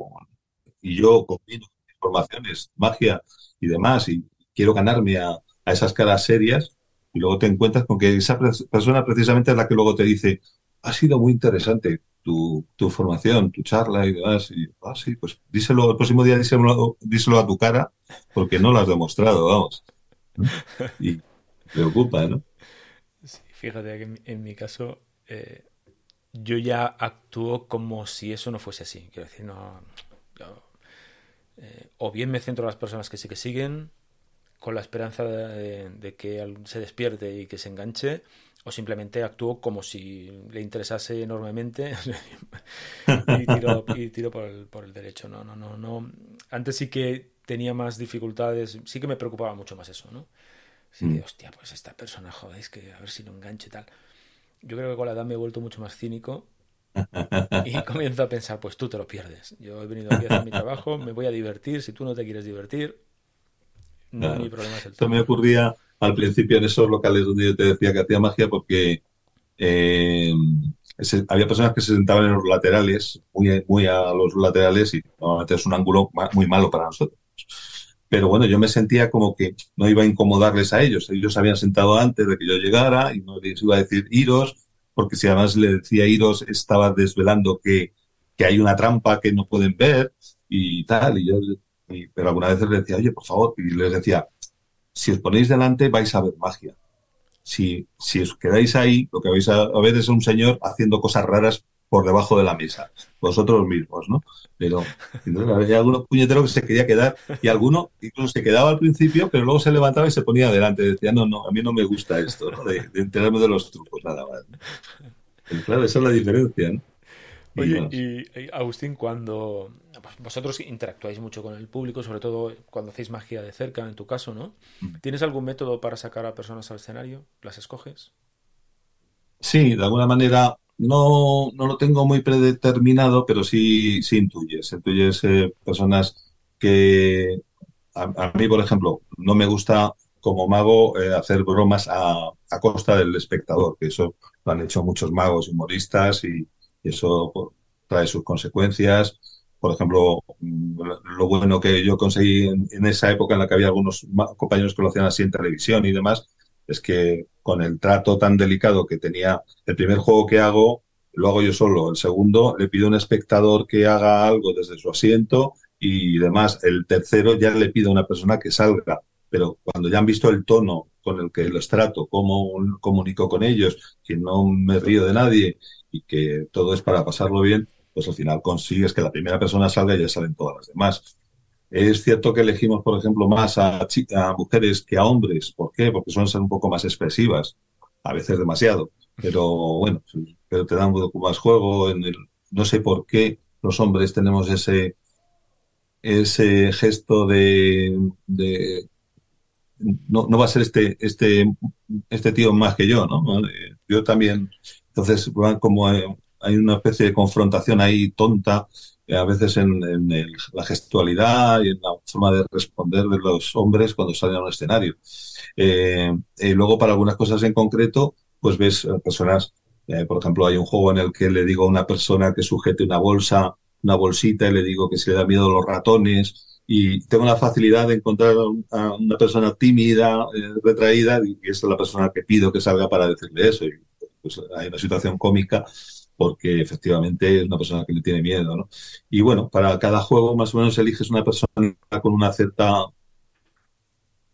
y yo combino formaciones, magia y demás, y quiero ganarme a, a, esas caras serias, y luego te encuentras con que esa persona precisamente es la que luego te dice, ha sido muy interesante tu, tu formación, tu charla y demás, y ah, sí, pues díselo, el próximo día díselo, díselo a tu cara, porque no lo has demostrado, vamos. Y preocupa, ¿no? Fíjate que en, en mi caso eh, yo ya actúo como si eso no fuese así. Quiero decir, no. Eh, o bien me centro en las personas que sí que siguen, con la esperanza de, de, que se despierte y que se enganche, o simplemente actúo como si le interesase enormemente *laughs* y tiro, y tiro por, el, por el derecho. No, no, no, no. Antes sí que tenía más dificultades, sí que me preocupaba mucho más eso, ¿no? Así mm. hostia, pues esta persona, joder, es que a ver si lo enganche y tal. Yo creo que con la edad me he vuelto mucho más cínico Y *laughs* comienzo a pensar, pues tú te lo pierdes. Yo he venido aquí a hacer mi trabajo, me voy a divertir. Si tú no te quieres divertir, no Claro. mi problema es el Esto me ocurría al principio en esos locales donde yo te decía que hacía magia porque eh, se- había personas que se sentaban en los laterales, muy, muy a los laterales y normalmente es un ángulo muy malo para nosotros. Pero bueno, yo me sentía como que no iba a incomodarles a ellos. Ellos habían sentado antes de que yo llegara y no les iba a decir iros, porque si además le decía iros estaba desvelando que, que hay una trampa que no pueden ver y tal. Y yo, pero alguna vez les decía, oye, por favor, y les decía, si os ponéis delante vais a ver magia. Si, si os quedáis ahí, lo que vais a, a ver es un señor haciendo cosas raras por debajo de la mesa, vosotros mismos, ¿no? Pero entonces, había alguno puñetero que se quería quedar y alguno incluso se quedaba al principio, pero luego se levantaba y se ponía adelante. Decía, no, no, a mí no me gusta esto, ¿no? De, de enterarme de los trucos, nada más. ¿no? Pero claro, esa es la diferencia, ¿no? Y Oye, y, y, Agustín, cuando pues, vosotros interactuáis mucho con el público, sobre todo cuando hacéis magia de cerca, en tu caso, ¿no? ¿Tienes algún método para sacar a personas al escenario? ¿Las escoges? Sí, de alguna manera no, no lo tengo muy predeterminado, pero sí, sí intuyes. Intuyes eh, personas que a, mí, por ejemplo, no me gusta como mago eh, hacer bromas a, a costa del espectador, que eso lo han hecho muchos magos humoristas y, eso pues, trae sus consecuencias. Por ejemplo, mm, lo bueno que yo conseguí en, en esa época en la que había algunos compañeros que lo hacían así en televisión y demás, es que con el trato tan delicado que tenía el primer juego que hago, lo hago yo solo. El segundo, le pido a un espectador que haga algo desde su asiento y demás. El tercero ya le pido a una persona que salga. Pero cuando ya han visto el tono con el que los trato, cómo comunico con ellos, que no me río de nadie y que todo es para pasarlo bien, pues al final consigues que la primera persona salga y ya salen todas las demás. Es cierto que elegimos, por ejemplo, más a, a mujeres que a hombres. ¿Por qué? Porque suelen ser un poco más expresivas, a veces demasiado. Pero bueno, pero te dan un poco más juego. En el, no sé por qué los hombres tenemos ese, ese gesto de, no, no va a ser este, este, este tío más que yo, ¿no? Yo también. Entonces, como eh, hay una especie de confrontación ahí tonta, a veces en, en el- la gestualidad y en la forma de responder de los hombres cuando salen a un escenario. Eh, eh, luego, para algunas cosas en concreto, pues ves eh, personas, eh, por ejemplo, hay un juego en el que le digo a una persona que sujete una bolsa, una bolsita, y le digo que si le da miedo los ratones, y tengo la facilidad de encontrar a a una persona tímida, eh, retraída, y esa es la persona que pido que salga para decirle eso. Y pues hay una situación cómica porque efectivamente es una persona que le tiene miedo, ¿no? Y bueno, para cada juego más o menos eliges una persona con una cierta,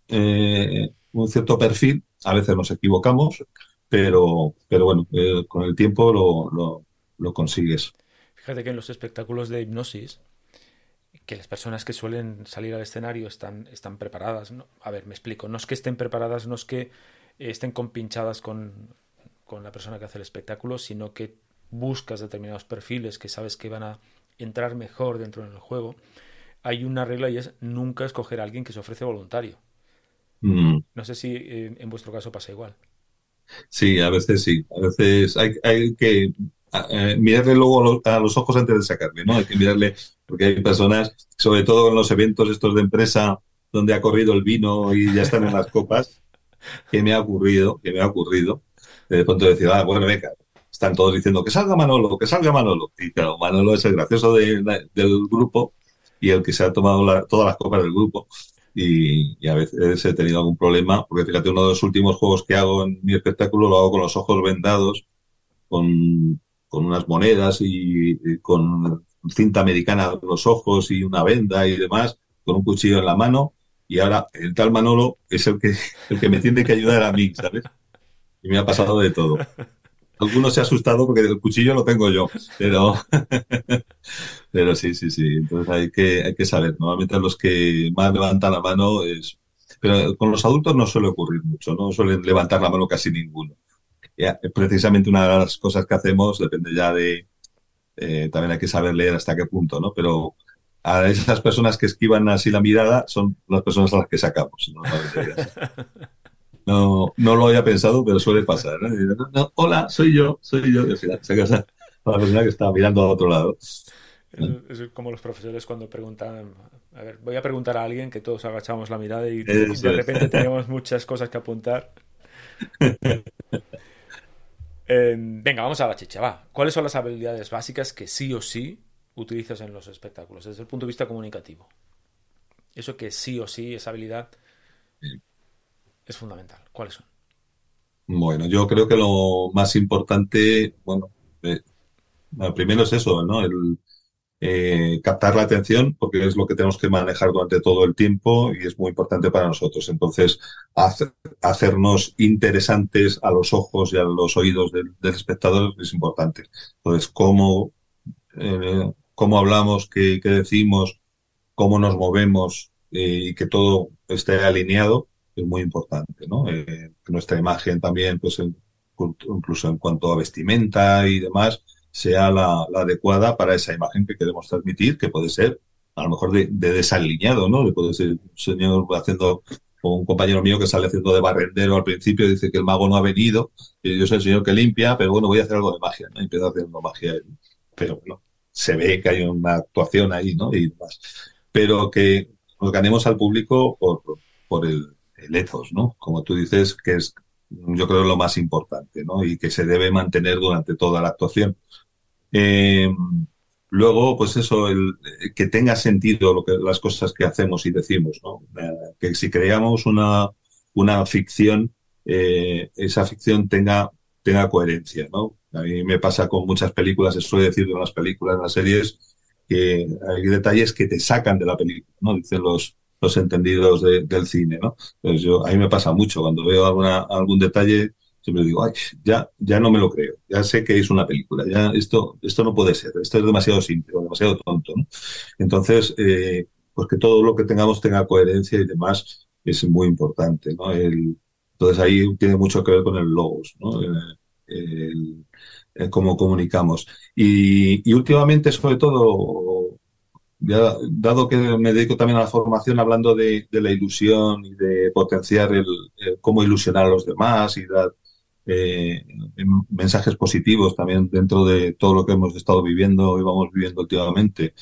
eh, un cierto perfil. A veces nos equivocamos, pero, pero bueno, eh, con el tiempo lo, lo, lo consigues. Fíjate que en los espectáculos de hipnosis, que las personas que suelen salir al escenario están, están preparadas. A ver, me explico. No es que estén preparadas, no es que estén compinchadas con, con la persona que hace el espectáculo, sino que buscas determinados perfiles que sabes que van a entrar mejor dentro del juego. Hay una regla y es nunca escoger a alguien que se ofrece voluntario. Mm. No sé si eh, en vuestro caso pasa igual. Sí, a veces sí. A veces hay, hay que eh, mirarle luego a los, ojos antes de sacarle, ¿no? Hay que mirarle, porque hay personas, sobre todo en los eventos estos de empresa, donde ha corrido el vino y ya están en las copas, que me ha ocurrido, que me ha ocurrido, de pronto decir, ah, bueno, venga, están todos diciendo que salga Manolo, que salga Manolo. Y claro, Manolo es el gracioso de la- del grupo y el que se ha tomado la- todas las copas del grupo. Y, y a veces he tenido algún problema, porque fíjate, uno de los últimos juegos que hago en mi espectáculo lo hago con los ojos vendados, con, con unas monedas y, y con cinta americana en los ojos y una venda y demás, con un cuchillo en la mano. Y ahora el tal Manolo es el que, el que me tiene que ayudar a mí, ¿sabes? Y me ha pasado de todo. Algunos se ha asustado porque el cuchillo lo tengo yo, pero, *laughs* pero sí, sí, sí. Entonces hay que, hay que saber. Normalmente los que más levantan la mano es, pero con los adultos no suele ocurrir mucho, no suelen levantar la mano casi ninguno. Ya, precisamente una de las cosas que hacemos depende ya de, eh, también hay que saber leer hasta qué punto, ¿no? Pero a esas personas que esquivan así la mirada son las personas a las que sacamos. *laughs* normalmente. No, no lo había pensado, pero suele pasar. ¿no? Y, no, no, hola, soy yo, soy yo. Y al final a la persona que está mirando a otro lado. Es como los profesores cuando preguntan, a ver, voy a preguntar a alguien que todos agachamos la mirada y, Eso de es. repente tenemos muchas cosas que apuntar. *laughs* Eh, venga, vamos a la chicha, va. ¿Cuáles son las habilidades básicas que sí o sí utilizas en los espectáculos desde el punto de vista comunicativo? Eso que sí o sí, esa habilidad es fundamental. ¿Cuáles son? Bueno, yo creo que lo más importante, bueno, eh, primero es eso, ¿no? El eh, captar la atención, porque es lo que tenemos que manejar durante todo el tiempo y es muy importante para nosotros. Entonces, hace- hacernos interesantes a los ojos y a los oídos del, espectador es importante. Entonces, cómo, eh, cómo hablamos, qué, qué decimos, cómo nos movemos y que todo esté alineado es muy importante, ¿no? Eh, nuestra imagen también, pues en- incluso en cuanto a vestimenta y demás, sea la, adecuada para esa imagen que queremos transmitir, que puede ser a lo mejor de, de desalineado, ¿no? Que puede ser un señor haciendo, o un compañero mío que sale haciendo de barrendero al principio, dice que el mago no ha venido, y yo soy el señor que limpia, pero bueno, voy a hacer algo de magia, ¿no? Y empieza haciendo magia. Pero bueno, se ve que hay una actuación ahí, ¿no? Y demás. Pero que nos ganemos al público por, por el, el ¿no? Como tú dices, que es, yo creo, lo más importante, ¿no? Y que se debe mantener durante toda la actuación. Eh, luego, pues eso, el, que tenga sentido lo que, las cosas que hacemos y decimos, ¿no? Eh, que si creamos una, una ficción, eh, esa ficción tenga, tenga coherencia, ¿no? A mí me pasa con muchas películas, se suele decir de las películas, en las series, que hay detalles que te sacan de la película, ¿no? Dicen los, los entendidos de- del cine, ¿no? Entonces yo, a mí me pasa mucho, cuando veo alguna, algún detalle, siempre digo, ay, ya, ya no me lo creo, ya sé que es una película, ya esto, esto no puede ser, esto es demasiado simple, demasiado tonto, ¿no? Entonces, eh, pues que todo lo que tengamos tenga coherencia y demás es muy importante, ¿no? Entonces ahí tiene mucho que ver con el logos, ¿no? Eh, el- cómo comunicamos. Y últimamente, sobre todo, dado que me dedico también a la formación hablando de, de la ilusión y de potenciar el, cómo ilusionar a los demás y dar eh, mensajes positivos también dentro de todo lo que hemos estado viviendo y vamos viviendo últimamente.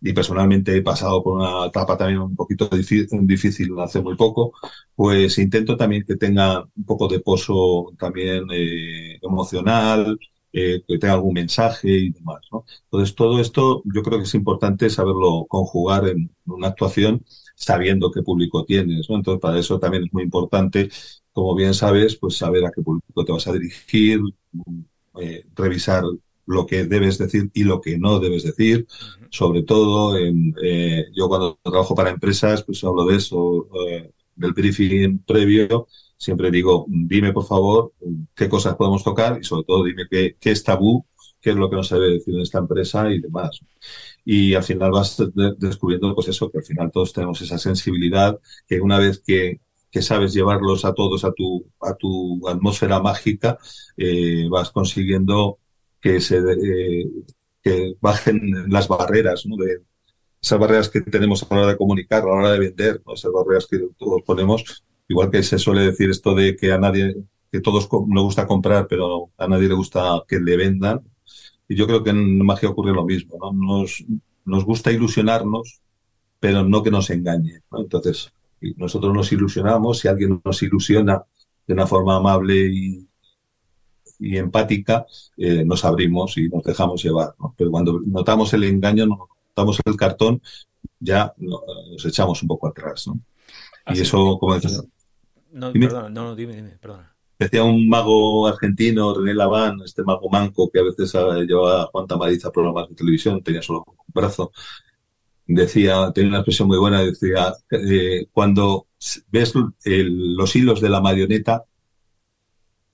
Y personalmente he pasado por una etapa también un poquito difí- difícil hace muy poco, pues intento también que tenga un poco de pozo también eh, emocional, eh, que tenga algún mensaje y demás, ¿no? Entonces, todo esto yo creo que es importante saberlo conjugar en una actuación sabiendo qué público tienes, ¿no? Entonces, para eso también es muy importante, como bien sabes, pues saber a qué público te vas a dirigir, eh, revisar lo que debes decir y lo que no debes decir, sobre todo en, eh, yo cuando trabajo para empresas, pues hablo de eso, eh, del briefing previo, siempre digo, dime por favor qué cosas podemos tocar y sobre todo dime qué, qué es tabú, qué es lo que no se debe decir en esta empresa y demás. Y al final vas de- descubriendo pues eso, que al final todos tenemos esa sensibilidad, que una vez que, que sabes llevarlos a todos a tu, a tu atmósfera mágica, eh, vas consiguiendo que se eh, que bajen las barreras, ¿no? Esas barreras que tenemos a la hora de comunicar, a la hora de vender, esas barreras que todos ponemos, igual que se suele decir esto de que a nadie, que todos nos gusta comprar, pero a nadie le gusta que le vendan. Y yo creo que en magia ocurre lo mismo, ¿no? Nos, nos gusta ilusionarnos, pero no que nos engañe, ¿no? Entonces, nosotros nos ilusionamos, si alguien nos ilusiona de una forma amable y, empática, eh, nos abrimos y nos dejamos llevar, ¿no? Pero cuando notamos el engaño, notamos el cartón, ya no- nos echamos un poco atrás, ¿no? Y Así- eso, como decía, No, Dime. perdona, no, no, dime, dime, perdona. decía un mago argentino, René Laván, este mago manco que a veces llevaba a Juan Tamariz a programas de televisión, tenía solo un brazo, decía, tenía una expresión muy buena, decía, eh, cuando ves el- los hilos de la marioneta,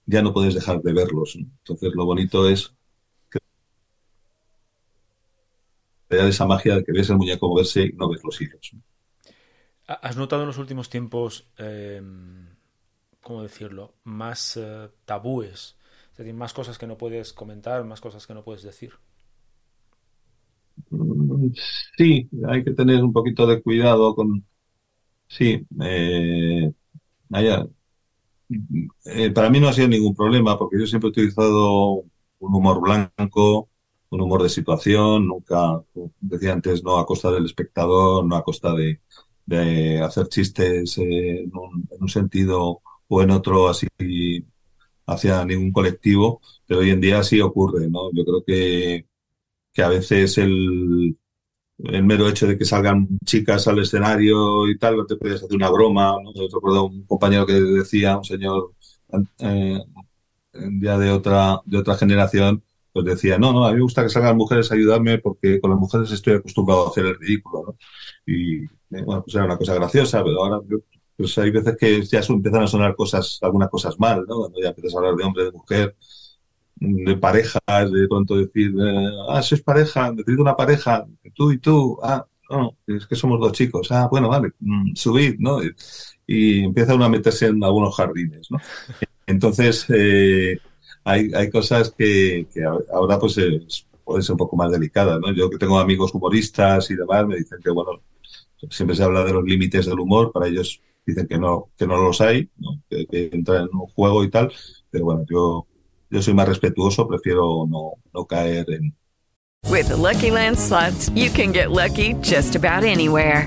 ya no puedes dejar de verlos. ¿no? Entonces lo bonito es crear esa magia de que ves el muñeco moverse y no ves los hilos. ¿no? ¿Ha- ¿Has notado en los últimos tiempos, eh, cómo decirlo, más eh, tabúes? Es decir, más cosas que no puedes comentar, más cosas que no puedes decir. Sí, hay que tener un poquito de cuidado con... Sí, eh, haya- eh, para mí no ha sido ningún problema porque yo siempre he utilizado un humor blanco, un humor de situación, nunca, decía antes, no a costa del espectador, no a costa de, de hacer chistes eh, en, un, en, un, sentido o en otro así hacia ningún colectivo, pero hoy en día sí ocurre, ¿no? Yo creo que, que a veces el, el mero hecho de que salgan chicas al escenario y tal, no te puedes hacer una broma, ¿no? Yo recuerdo un compañero que decía, un señor eh, ya de otra, de otra generación, pues decía, no, no, a mí me gusta que salgan mujeres a ayudarme porque con las mujeres estoy acostumbrado a hacer el ridículo. Y eh, bueno, pues era una cosa graciosa, pero ahora pues hay veces que ya empiezan a sonar cosas, algunas cosas mal, ¿no? Cuando ya empiezas a hablar de hombre, de mujer, de parejas, de pronto decir, eh, ah, sois pareja, necesito una pareja, tú y tú, ah, no, es que somos dos chicos, ah, bueno, vale, mm, subid, ¿no? Y, y empieza uno a meterse en algunos jardines, ¿no? Entonces, eh, hay, hay cosas que, ahora pues es, ser un poco más delicadas, ¿no? Yo que tengo amigos humoristas y demás, me dicen que, bueno, siempre se habla de los límites del humor, para ellos dicen que no, que no los hay, ¿no? Que, que entran en un juego y tal, pero bueno, yo, yo soy más respetuoso, prefiero no, no caer en... With the Lucky Land slots, you can get lucky just about anywhere.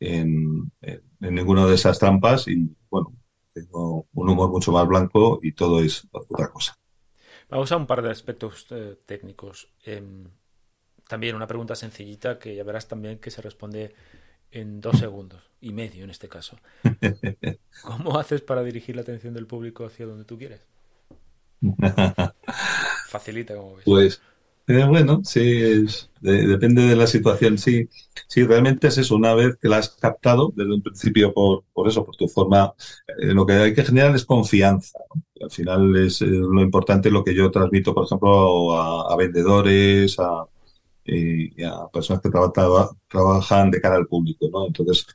En, en, en, ninguna de esas trampas y bueno, tengo un humor mucho más blanco y todo es otra cosa. Vamos a un par de aspectos eh, técnicos. Eh, también una pregunta sencillita que ya verás también que se responde en dos segundos y medio en este caso. *laughs* ¿Cómo haces para dirigir la atención del público hacia donde tú quieres? *laughs* Facilita, como ves. Pues eh, bueno, sí, es, de, depende de la situación. Sí, sí, realmente es eso. Una vez que la has captado desde un principio por, por eso, por tu forma, eh, lo que hay que generar es confianza. Al final es eh, lo importante lo que yo transmito, por ejemplo, a, vendedores, a, y a personas que tra tra trabajan de cara al público. ¿no? Entonces,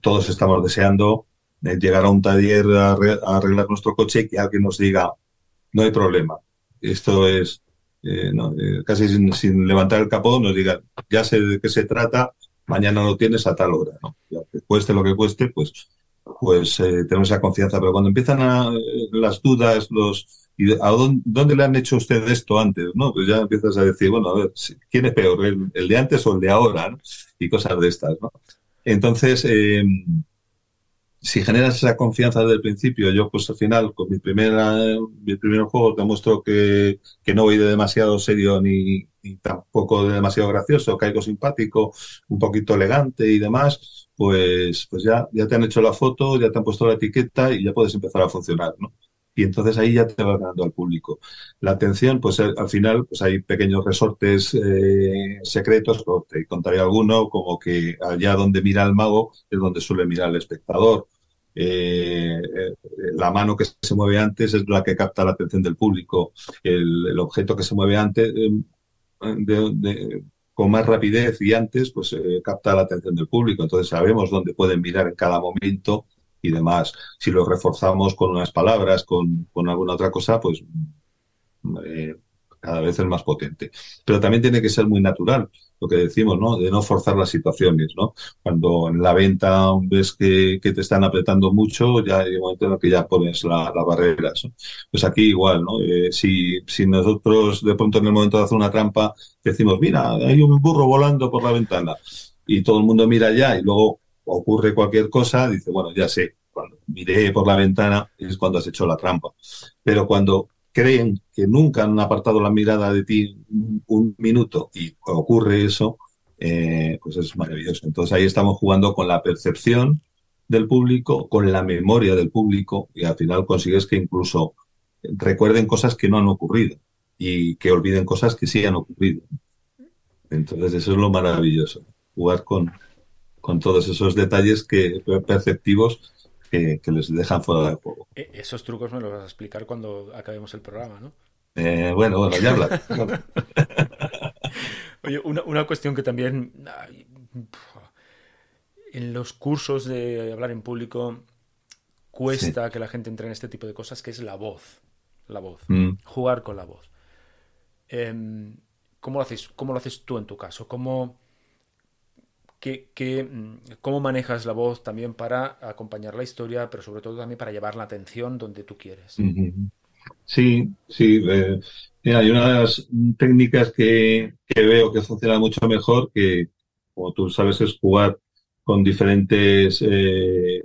todos estamos deseando llegar a un taller a, a arreglar nuestro coche y que alguien nos diga, no hay problema. Esto es eh, no, eh, casi sin, sin, levantar el capó, nos digan, ya sé de qué se trata, mañana lo tienes a tal hora, que cueste lo que cueste, pues, pues eh, tenemos esa confianza. Pero cuando empiezan las dudas, los ¿y a dónde, le han hecho usted esto antes? ¿no? Pues ya empiezas a decir, bueno, a ver, ¿quién es peor, el, de antes o el de ahora? Y cosas de estas. Entonces, eh, si generas esa confianza desde el principio, yo pues al final con mi primera, mi primer juego demuestro que, que no voy de demasiado serio ni, tampoco de demasiado gracioso, caigo simpático, un poquito elegante y demás, pues, pues ya, ya te han hecho la foto, ya te han puesto la etiqueta y ya puedes empezar a funcionar, ¿no? Y entonces ahí ya te vas ganando al público. La atención, pues al final, pues hay pequeños resortes eh, secretos, te contaré alguno, como que allá donde mira el mago es donde suele mirar el espectador eh, la mano que se mueve antes es la que capta la atención del público, el, objeto que se mueve antes eh, con más rapidez y antes, pues eh, capta la atención del público. Entonces sabemos dónde pueden mirar en cada momento y demás. Si lo reforzamos con unas palabras, con, con alguna otra cosa, pues eh, cada vez es más potente. Pero también tiene que ser muy natural, lo que decimos, ¿no? De no forzar las situaciones, ¿no? Cuando en la venta ves que, te están apretando mucho, ya hay un momento en el que ya pones las la barreras. Pues aquí igual, ¿no? Eh, si, si nosotros de pronto en el momento de hacer una trampa decimos, mira, hay un burro volando por la ventana y todo el mundo mira allá y luego ocurre cualquier cosa, dice, bueno, ya sé, cuando miré por la ventana es cuando has hecho la trampa. Pero cuando creen que nunca han apartado la mirada de ti un, minuto y ocurre eso, eh, pues es maravilloso. Entonces ahí estamos jugando con la percepción del público, con la memoria del público y al final consigues que incluso recuerden cosas que no han ocurrido y que olviden cosas que sí han ocurrido. Entonces eso es lo maravilloso, jugar con, con todos esos detalles que perceptivos que, les dejan fuera de juego. E, esos trucos me los vas a explicar cuando acabemos el programa, ¿no? Eh, bueno, bueno, ya habla. *laughs* Oye, una, una, cuestión que también en los cursos de hablar en público cuesta que la gente entre en este tipo de cosas, que es la voz. La voz. Mm. Jugar con la voz. Em, ¿cómo, lo haces, ¿Cómo lo haces tú en tu caso? ¿Cómo, mm, ¿Cómo manejas la voz también para acompañar la historia, pero sobre todo también para llevar la atención donde tú quieres? Sí, sí. Eh, hay una de las técnicas que, veo que funciona mucho mejor, que como tú sabes es jugar con diferentes eh,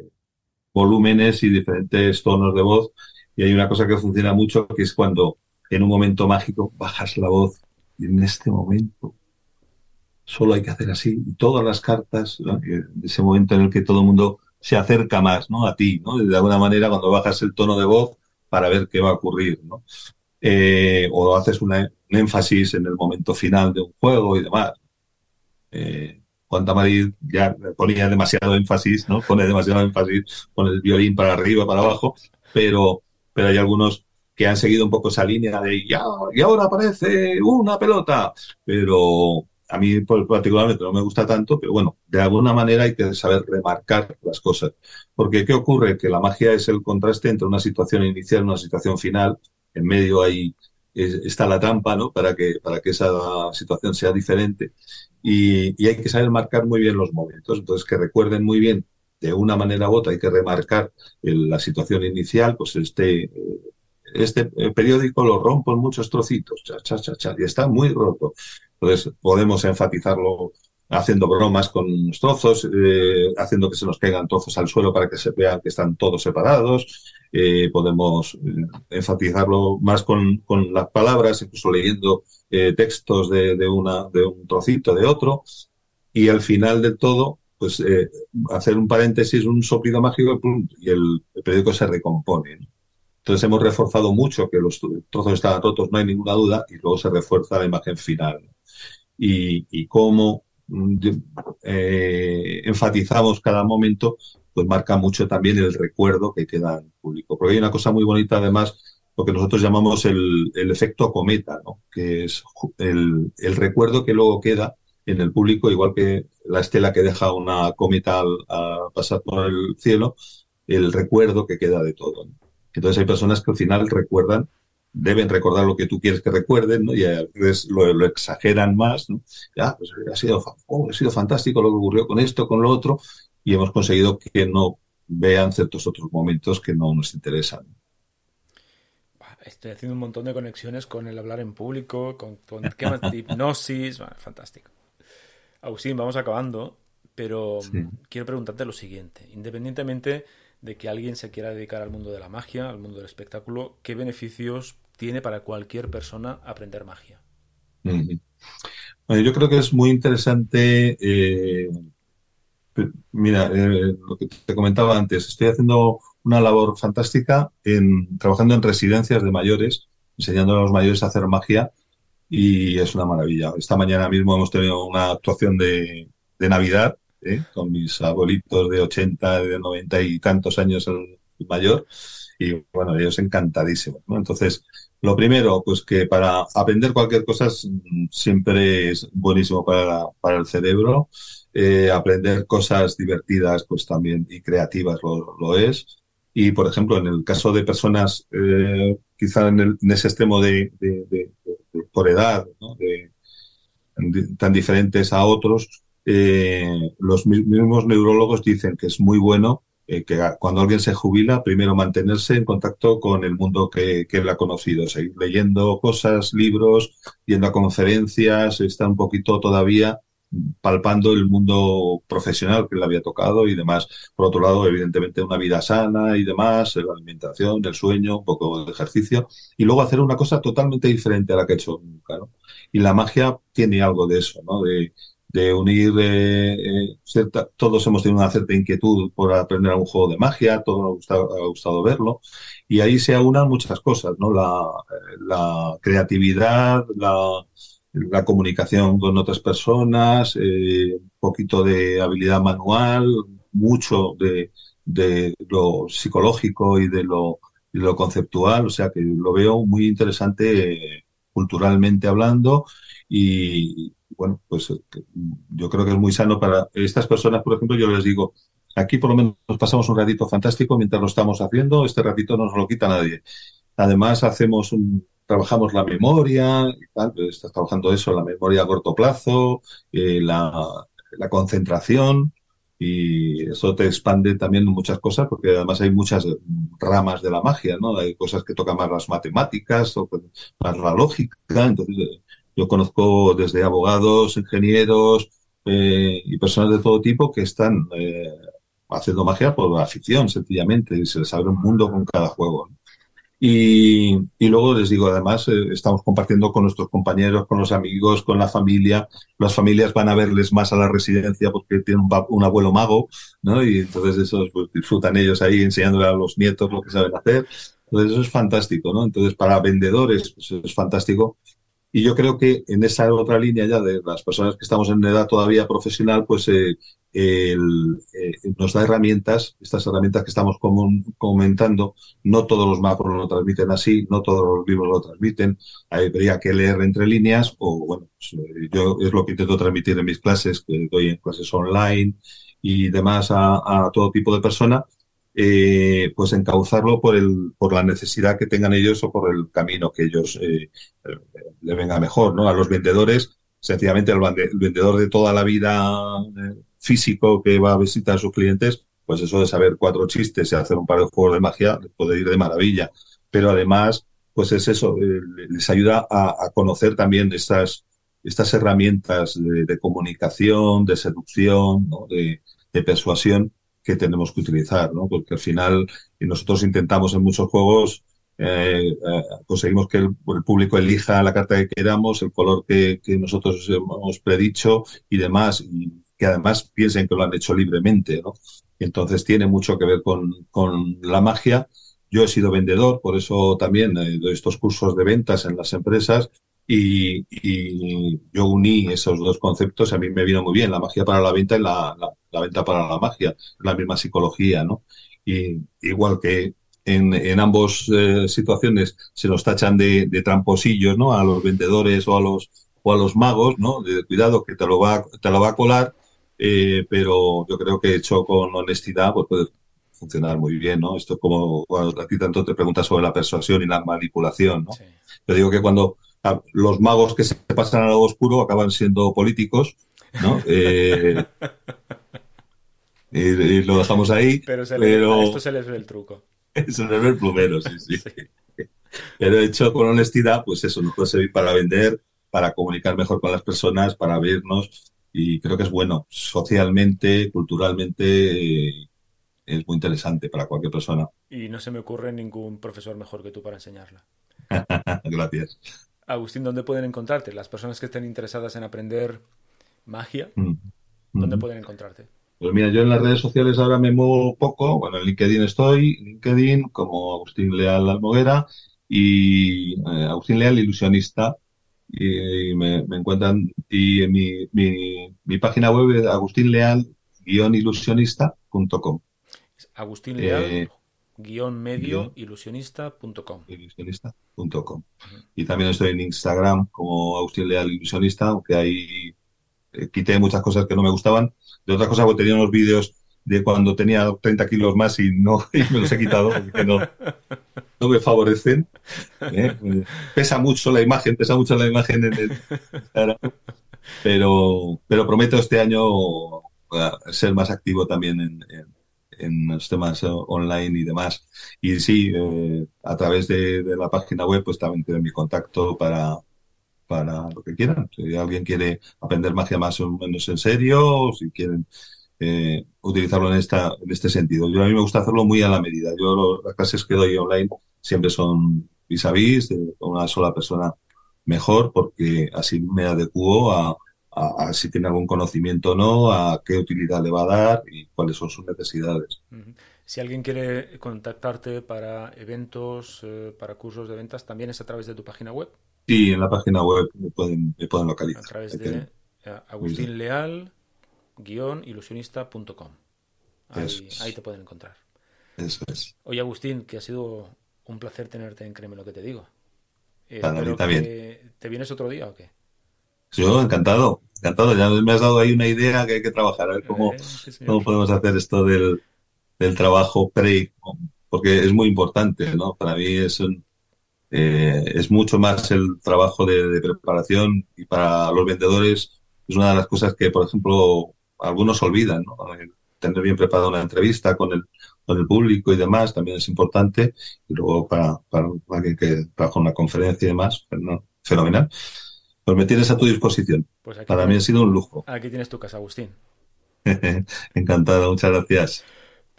volúmenes y diferentes tonos de voz. Y hay una cosa que funciona mucho, que es cuando en un momento mágico bajas la voz y en este momento solo hay que hacer así. Todas las cartas, ese momento en el que todo el mundo se acerca más ¿no? a ti, ¿no? de alguna manera cuando bajas el tono de voz para ver qué va a ocurrir. ¿no? Eh, o haces un énfasis en el momento final de un juego y demás. Eh, Juan Tamarit ya ponía demasiado énfasis, ¿no? Pone demasiado énfasis con el violín para arriba, para abajo, pero, pero hay algunos que han seguido un poco esa línea de ya, y ahora aparece una pelota, pero a mí particularmente no me gusta tanto, pero bueno, de alguna manera hay que saber remarcar las cosas. Porque ¿qué ocurre? Que la magia es el contraste entre una situación inicial y una situación final, en medio ahí está la trampa, ¿no? Para que, para que esa situación sea diferente. Y, hay que saber marcar muy bien los momentos. Entonces, que recuerden muy bien, de una manera u otra, hay que remarcar la situación inicial, pues este, este periódico lo rompo en muchos trocitos, cha, cha, cha, y está muy roto. Entonces, podemos enfatizarlo haciendo bromas con los trozos, eh, haciendo que se nos caigan trozos al suelo para que se vean que están todos separados. Eh, podemos eh, enfatizarlo más con, con, las palabras, incluso leyendo textos de, de, una, de un trocito de otro. Y al final de todo, pues hacer un paréntesis, un soplido mágico y el, periódico se recompone. Entonces hemos reforzado mucho que los trozos estaban rotos, no hay ninguna duda, y luego se refuerza la imagen final. Y, y cómo eh, enfatizamos cada momento, pues marca mucho también el recuerdo que queda en público. Porque hay una cosa muy bonita, además, lo que nosotros llamamos el, efecto cometa, ¿no? que es el, recuerdo que luego queda en el público, igual que la estela que deja una cometa al, pasar por el cielo, el recuerdo que queda de todo. Entonces hay personas que al final recuerdan deben recordar lo que tú quieres que recuerden, ¿no? Y a veces lo, exageran más, ¿no? Ya, pues ha sido, oh, ha sido fantástico lo que ocurrió con esto, con lo otro, y hemos conseguido que no vean ciertos otros momentos que no nos interesan. Estoy haciendo un montón de conexiones con el hablar en público, con, con temas de *laughs* hipnosis, fantástico. Agustín, vamos acabando, pero quiero preguntarte lo siguiente. Independientemente de que alguien se quiera dedicar al mundo de la magia, al mundo del espectáculo, ¿qué beneficios tiene para cualquier persona aprender magia? Bueno, yo creo que es muy interesante. Eh, mira, eh, lo que te comentaba antes, estoy haciendo una labor fantástica en trabajando en residencias de mayores, enseñando a los mayores a hacer magia y es una maravilla. Esta mañana mismo hemos tenido una actuación de, de Navidad ¿eh? con mis abuelitos de 80, de 90 y tantos años el mayor, y bueno, ellos encantadísimos. Entonces, lo primero, pues que para aprender cualquier cosa siempre es buenísimo para, para el cerebro. Eh, aprender cosas divertidas, pues también, y creativas lo, lo, es. Y, por ejemplo, en el caso de personas, eh, quizá en, el, en, ese extremo de, por edad, tan diferentes a otros, eh, los mismos neurólogos dicen que es muy bueno eh, que cuando alguien se jubila, primero mantenerse en contacto con el mundo que, él ha conocido, seguir leyendo cosas, libros, yendo a conferencias, está un poquito todavía palpando el mundo profesional que le había tocado y demás. Por otro lado, evidentemente, una vida sana y demás, la alimentación, el sueño, un poco de ejercicio, y luego hacer una cosa totalmente diferente a la que ha hecho nunca. Y la magia tiene algo de eso, ¿no? De, de unir, eh, eh, todos hemos tenido una cierta inquietud por aprender a un juego de magia, todos nos ha gustado, ha gustado verlo, y ahí se aunan muchas cosas, ¿no? La, la creatividad, la, comunicación con otras personas, eh, un poquito de habilidad manual, mucho de, de lo psicológico y de lo, lo conceptual, o sea que lo veo muy interesante eh, culturalmente hablando y bueno, pues eh, yo creo que es muy sano para estas personas, por ejemplo, yo les digo, aquí por lo menos nos pasamos un ratito fantástico mientras lo estamos haciendo, este ratito no nos lo quita nadie. Además hacemos un, trabajamos la memoria, y tal, pues, estás trabajando eso, la memoria a corto plazo, eh, la, la concentración, y eso te expande también muchas cosas porque además hay muchas ramas de la magia, ¿no? Hay cosas que tocan más las matemáticas o más la lógica. Entonces, yo conozco desde abogados, ingenieros eh, y personas de todo tipo que están eh, haciendo magia por afición, sencillamente, y se les abre un mundo con cada juego. Y, y, luego les digo, además, eh, estamos compartiendo con nuestros compañeros, con los amigos, con la familia. Las familias van a verles más a la residencia porque tienen un, un abuelo mago, ¿no? Y entonces eso pues, disfrutan ellos ahí enseñándole a los nietos lo que saben hacer. Entonces eso es fantástico, ¿no? Entonces para vendedores pues, es fantástico. Y yo creo que en esa otra línea ya de las personas que estamos en edad todavía profesional, pues eh, eh, nos da herramientas, estas herramientas que estamos comentando, no todos los mapas lo transmiten así, no todos los libros lo transmiten, habría que leer entre líneas, o bueno, pues, eh, yo es lo que intento transmitir en mis clases, que doy en clases online y demás a, a todo tipo de personas, eh, pues encauzarlo por, el, por la necesidad que tengan ellos o por el camino que ellos eh, le venga mejor, ¿no? A los vendedores, sencillamente el, vendedor de toda la vida eh, físico que va a visitar a sus clientes, pues eso de saber cuatro chistes y hacer un par de juegos de magia puede ir de maravilla. Pero además, pues es eso, eh, les ayuda a, conocer también estas, estas herramientas de, comunicación, de seducción, ¿no? de persuasión que tenemos que utilizar, ¿no? Porque al final nosotros intentamos en muchos juegos eh, eh, conseguimos que el, el, público elija la carta que queramos, el color que, que, nosotros hemos predicho y demás, y que además piensen que lo han hecho libremente, ¿no? Entonces tiene mucho que ver con, con la magia. Yo he sido vendedor, por eso también eh, doy estos cursos de ventas en las empresas y, y, yo uní esos dos conceptos, a mí me vino muy bien, la magia para la venta y la, la, la venta para la magia, la misma psicología, ¿no? Y igual que en, en ambos eh, situaciones se los tachan de, de, tramposillos, ¿no? A los vendedores o a los o a los magos, ¿no? De cuidado que te lo va te lo va a colar, eh, pero yo creo que hecho con honestidad pues puede funcionar muy bien, ¿no? Esto es como cuando a ti tanto te preguntas sobre la persuasión y la manipulación, ¿no? Sí. Te digo que cuando los magos que se pasan al lado oscuro acaban siendo políticos, ¿no? *laughs* Eh, y, y, lo dejamos ahí. Pero, se pero... Le, a esto se les ve el truco. *laughs* Eso es el plumero, sí, sí. *laughs* sí. Pero hecho con honestidad, pues eso nos puede servir para vender, para comunicar mejor con las personas, para vernos. Y creo que es bueno socialmente, culturalmente, es muy interesante para cualquier persona. Y no se me ocurre ningún profesor mejor que tú para enseñarla. *laughs* Gracias. Agustín, ¿dónde pueden encontrarte? Las personas que estén interesadas en aprender magia, mm. ¿dónde mm. pueden encontrarte? Pues mira, yo en las redes sociales ahora me muevo poco. Bueno, en LinkedIn estoy, LinkedIn como Agustín Leal Almoguera y eh, Agustín Leal Ilusionista. Y, y me, me, encuentran, y en mi, mi, mi página web es agustinleal-ilusionista.com. Agustín Leal. Eh, guion medio ilusionista.com. Ilusionista.com. Y también estoy en Instagram como Agustín Leal Ilusionista, aunque ahí eh, quité muchas cosas que no me gustaban de otras cosas, porque tenía unos vídeos de cuando tenía 30 kilos más y no *laughs* y me los he quitado porque no, no me favorecen. ¿eh? Pesa mucho la imagen, pesa mucho la imagen en el pero, prometo este año ser más activo también en, los temas online y demás. Y sí, eh, a través de, de, la página web, pues también tienen mi contacto para, para lo que quieran. Si alguien quiere aprender magia más o menos en serio, o si quieren eh, utilizarlo en, esta, en este sentido. Yo a mí me gusta hacerlo muy a la medida. Yo las clases que doy online siempre son vis a vis, de una sola persona mejor, porque así me adecuo a, a, si tiene algún conocimiento o no, a qué utilidad le va a dar y cuáles son sus necesidades. Si alguien quiere contactarte para eventos, eh, para cursos de ventas, también es a través de tu página web, Sí, en la página web me pueden, me pueden a localizar. través Ahí de eh, agustinleal-ilusionista.com. Ahí, ahí te pueden encontrar. Eso es. Oye, Agustín, que ha sido un placer tenerte en Créeme lo que te digo. Eh, que- ¿Te vienes otro día o qué? Yo encantado, encantado. Ya me has dado ahí una idea que hay que trabajar, a ver cómo, Eh, sí, cómo podemos hacer esto del, del trabajo pre, porque es muy importante, ¿no? Para mí es un, eh, es mucho más el trabajo de, de preparación y para los vendedores es una de las cosas que, por ejemplo, algunos olvidan, ¿no? Tener bien preparada una entrevista con el, con el público y demás también es importante. Y luego para, para alguien que trabaja en una conferencia y demás, pues, ¿no? fenomenal. Pues me tienes a tu disposición. Pues aquí Para mí ha sido un lujo. Aquí tienes tu casa, Agustín. *laughs* Encantado, muchas gracias.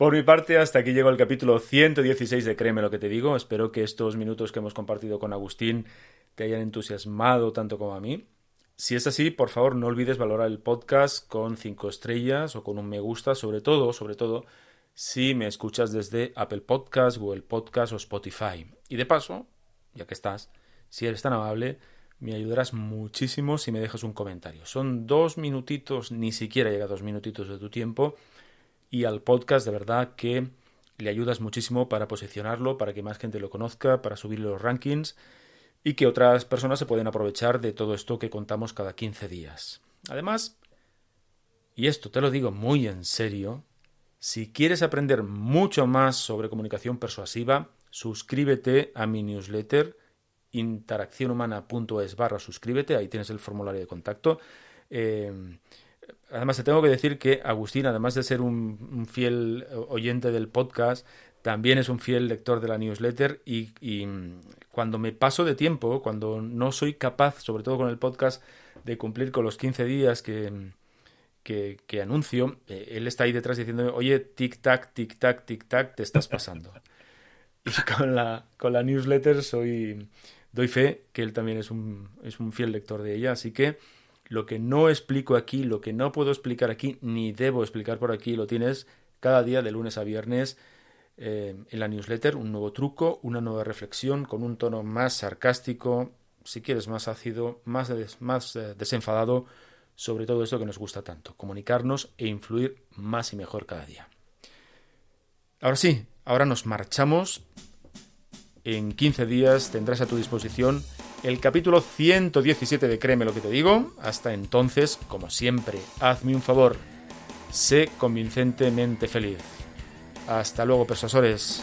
Por mi parte, hasta aquí llegó el capítulo 116 de Créeme lo que te digo. Espero que estos minutos que hemos compartido con Agustín te hayan entusiasmado tanto como a mí. Si es así, por favor, no olvides valorar el podcast con cinco estrellas o con un me gusta, sobre todo, sobre todo, si me escuchas desde Apple Podcast, Google Podcast o Spotify. Y de paso, ya que estás, si eres tan amable, me ayudarás muchísimo si me dejas un comentario. Son dos minutitos, ni siquiera llega dos minutitos de tu tiempo, y al podcast de verdad que le ayudas muchísimo para posicionarlo, para que más gente lo conozca, para subir los rankings y que otras personas se pueden aprovechar de todo esto que contamos cada 15 días. Además, y esto te lo digo muy en serio, si quieres aprender mucho más sobre comunicación persuasiva, suscríbete a mi newsletter interaccionhumana.es barra suscríbete, ahí tienes el formulario de contacto. Eh, además, te tengo que decir que Agustín, además de ser un, fiel oyente del podcast, también es un fiel lector de la newsletter y, y, cuando me paso de tiempo, cuando no soy capaz, sobre todo con el podcast, de cumplir con los 15 días que, que, que anuncio, eh, él está ahí detrás diciéndome, oye, tic-tac, tic-tac, tic-tac, te estás pasando. *laughs* y con la, con la newsletter soy, doy fe que él también es un, es un fiel lector de ella, así que lo que no explico aquí, lo que no puedo explicar aquí, ni debo explicar por aquí, lo tienes cada día de lunes a viernes eh, en la newsletter, un nuevo truco, una nueva reflexión con un tono más sarcástico, si quieres más ácido, más, eh, desenfadado sobre todo esto que nos gusta tanto, comunicarnos e influir más y mejor cada día. Ahora sí, ahora nos marchamos. En 15 días tendrás a tu disposición el capítulo 117 de Créeme lo que te digo. Hasta entonces, como siempre, hazme un favor. Sé convincentemente feliz. Hasta luego, persuasores.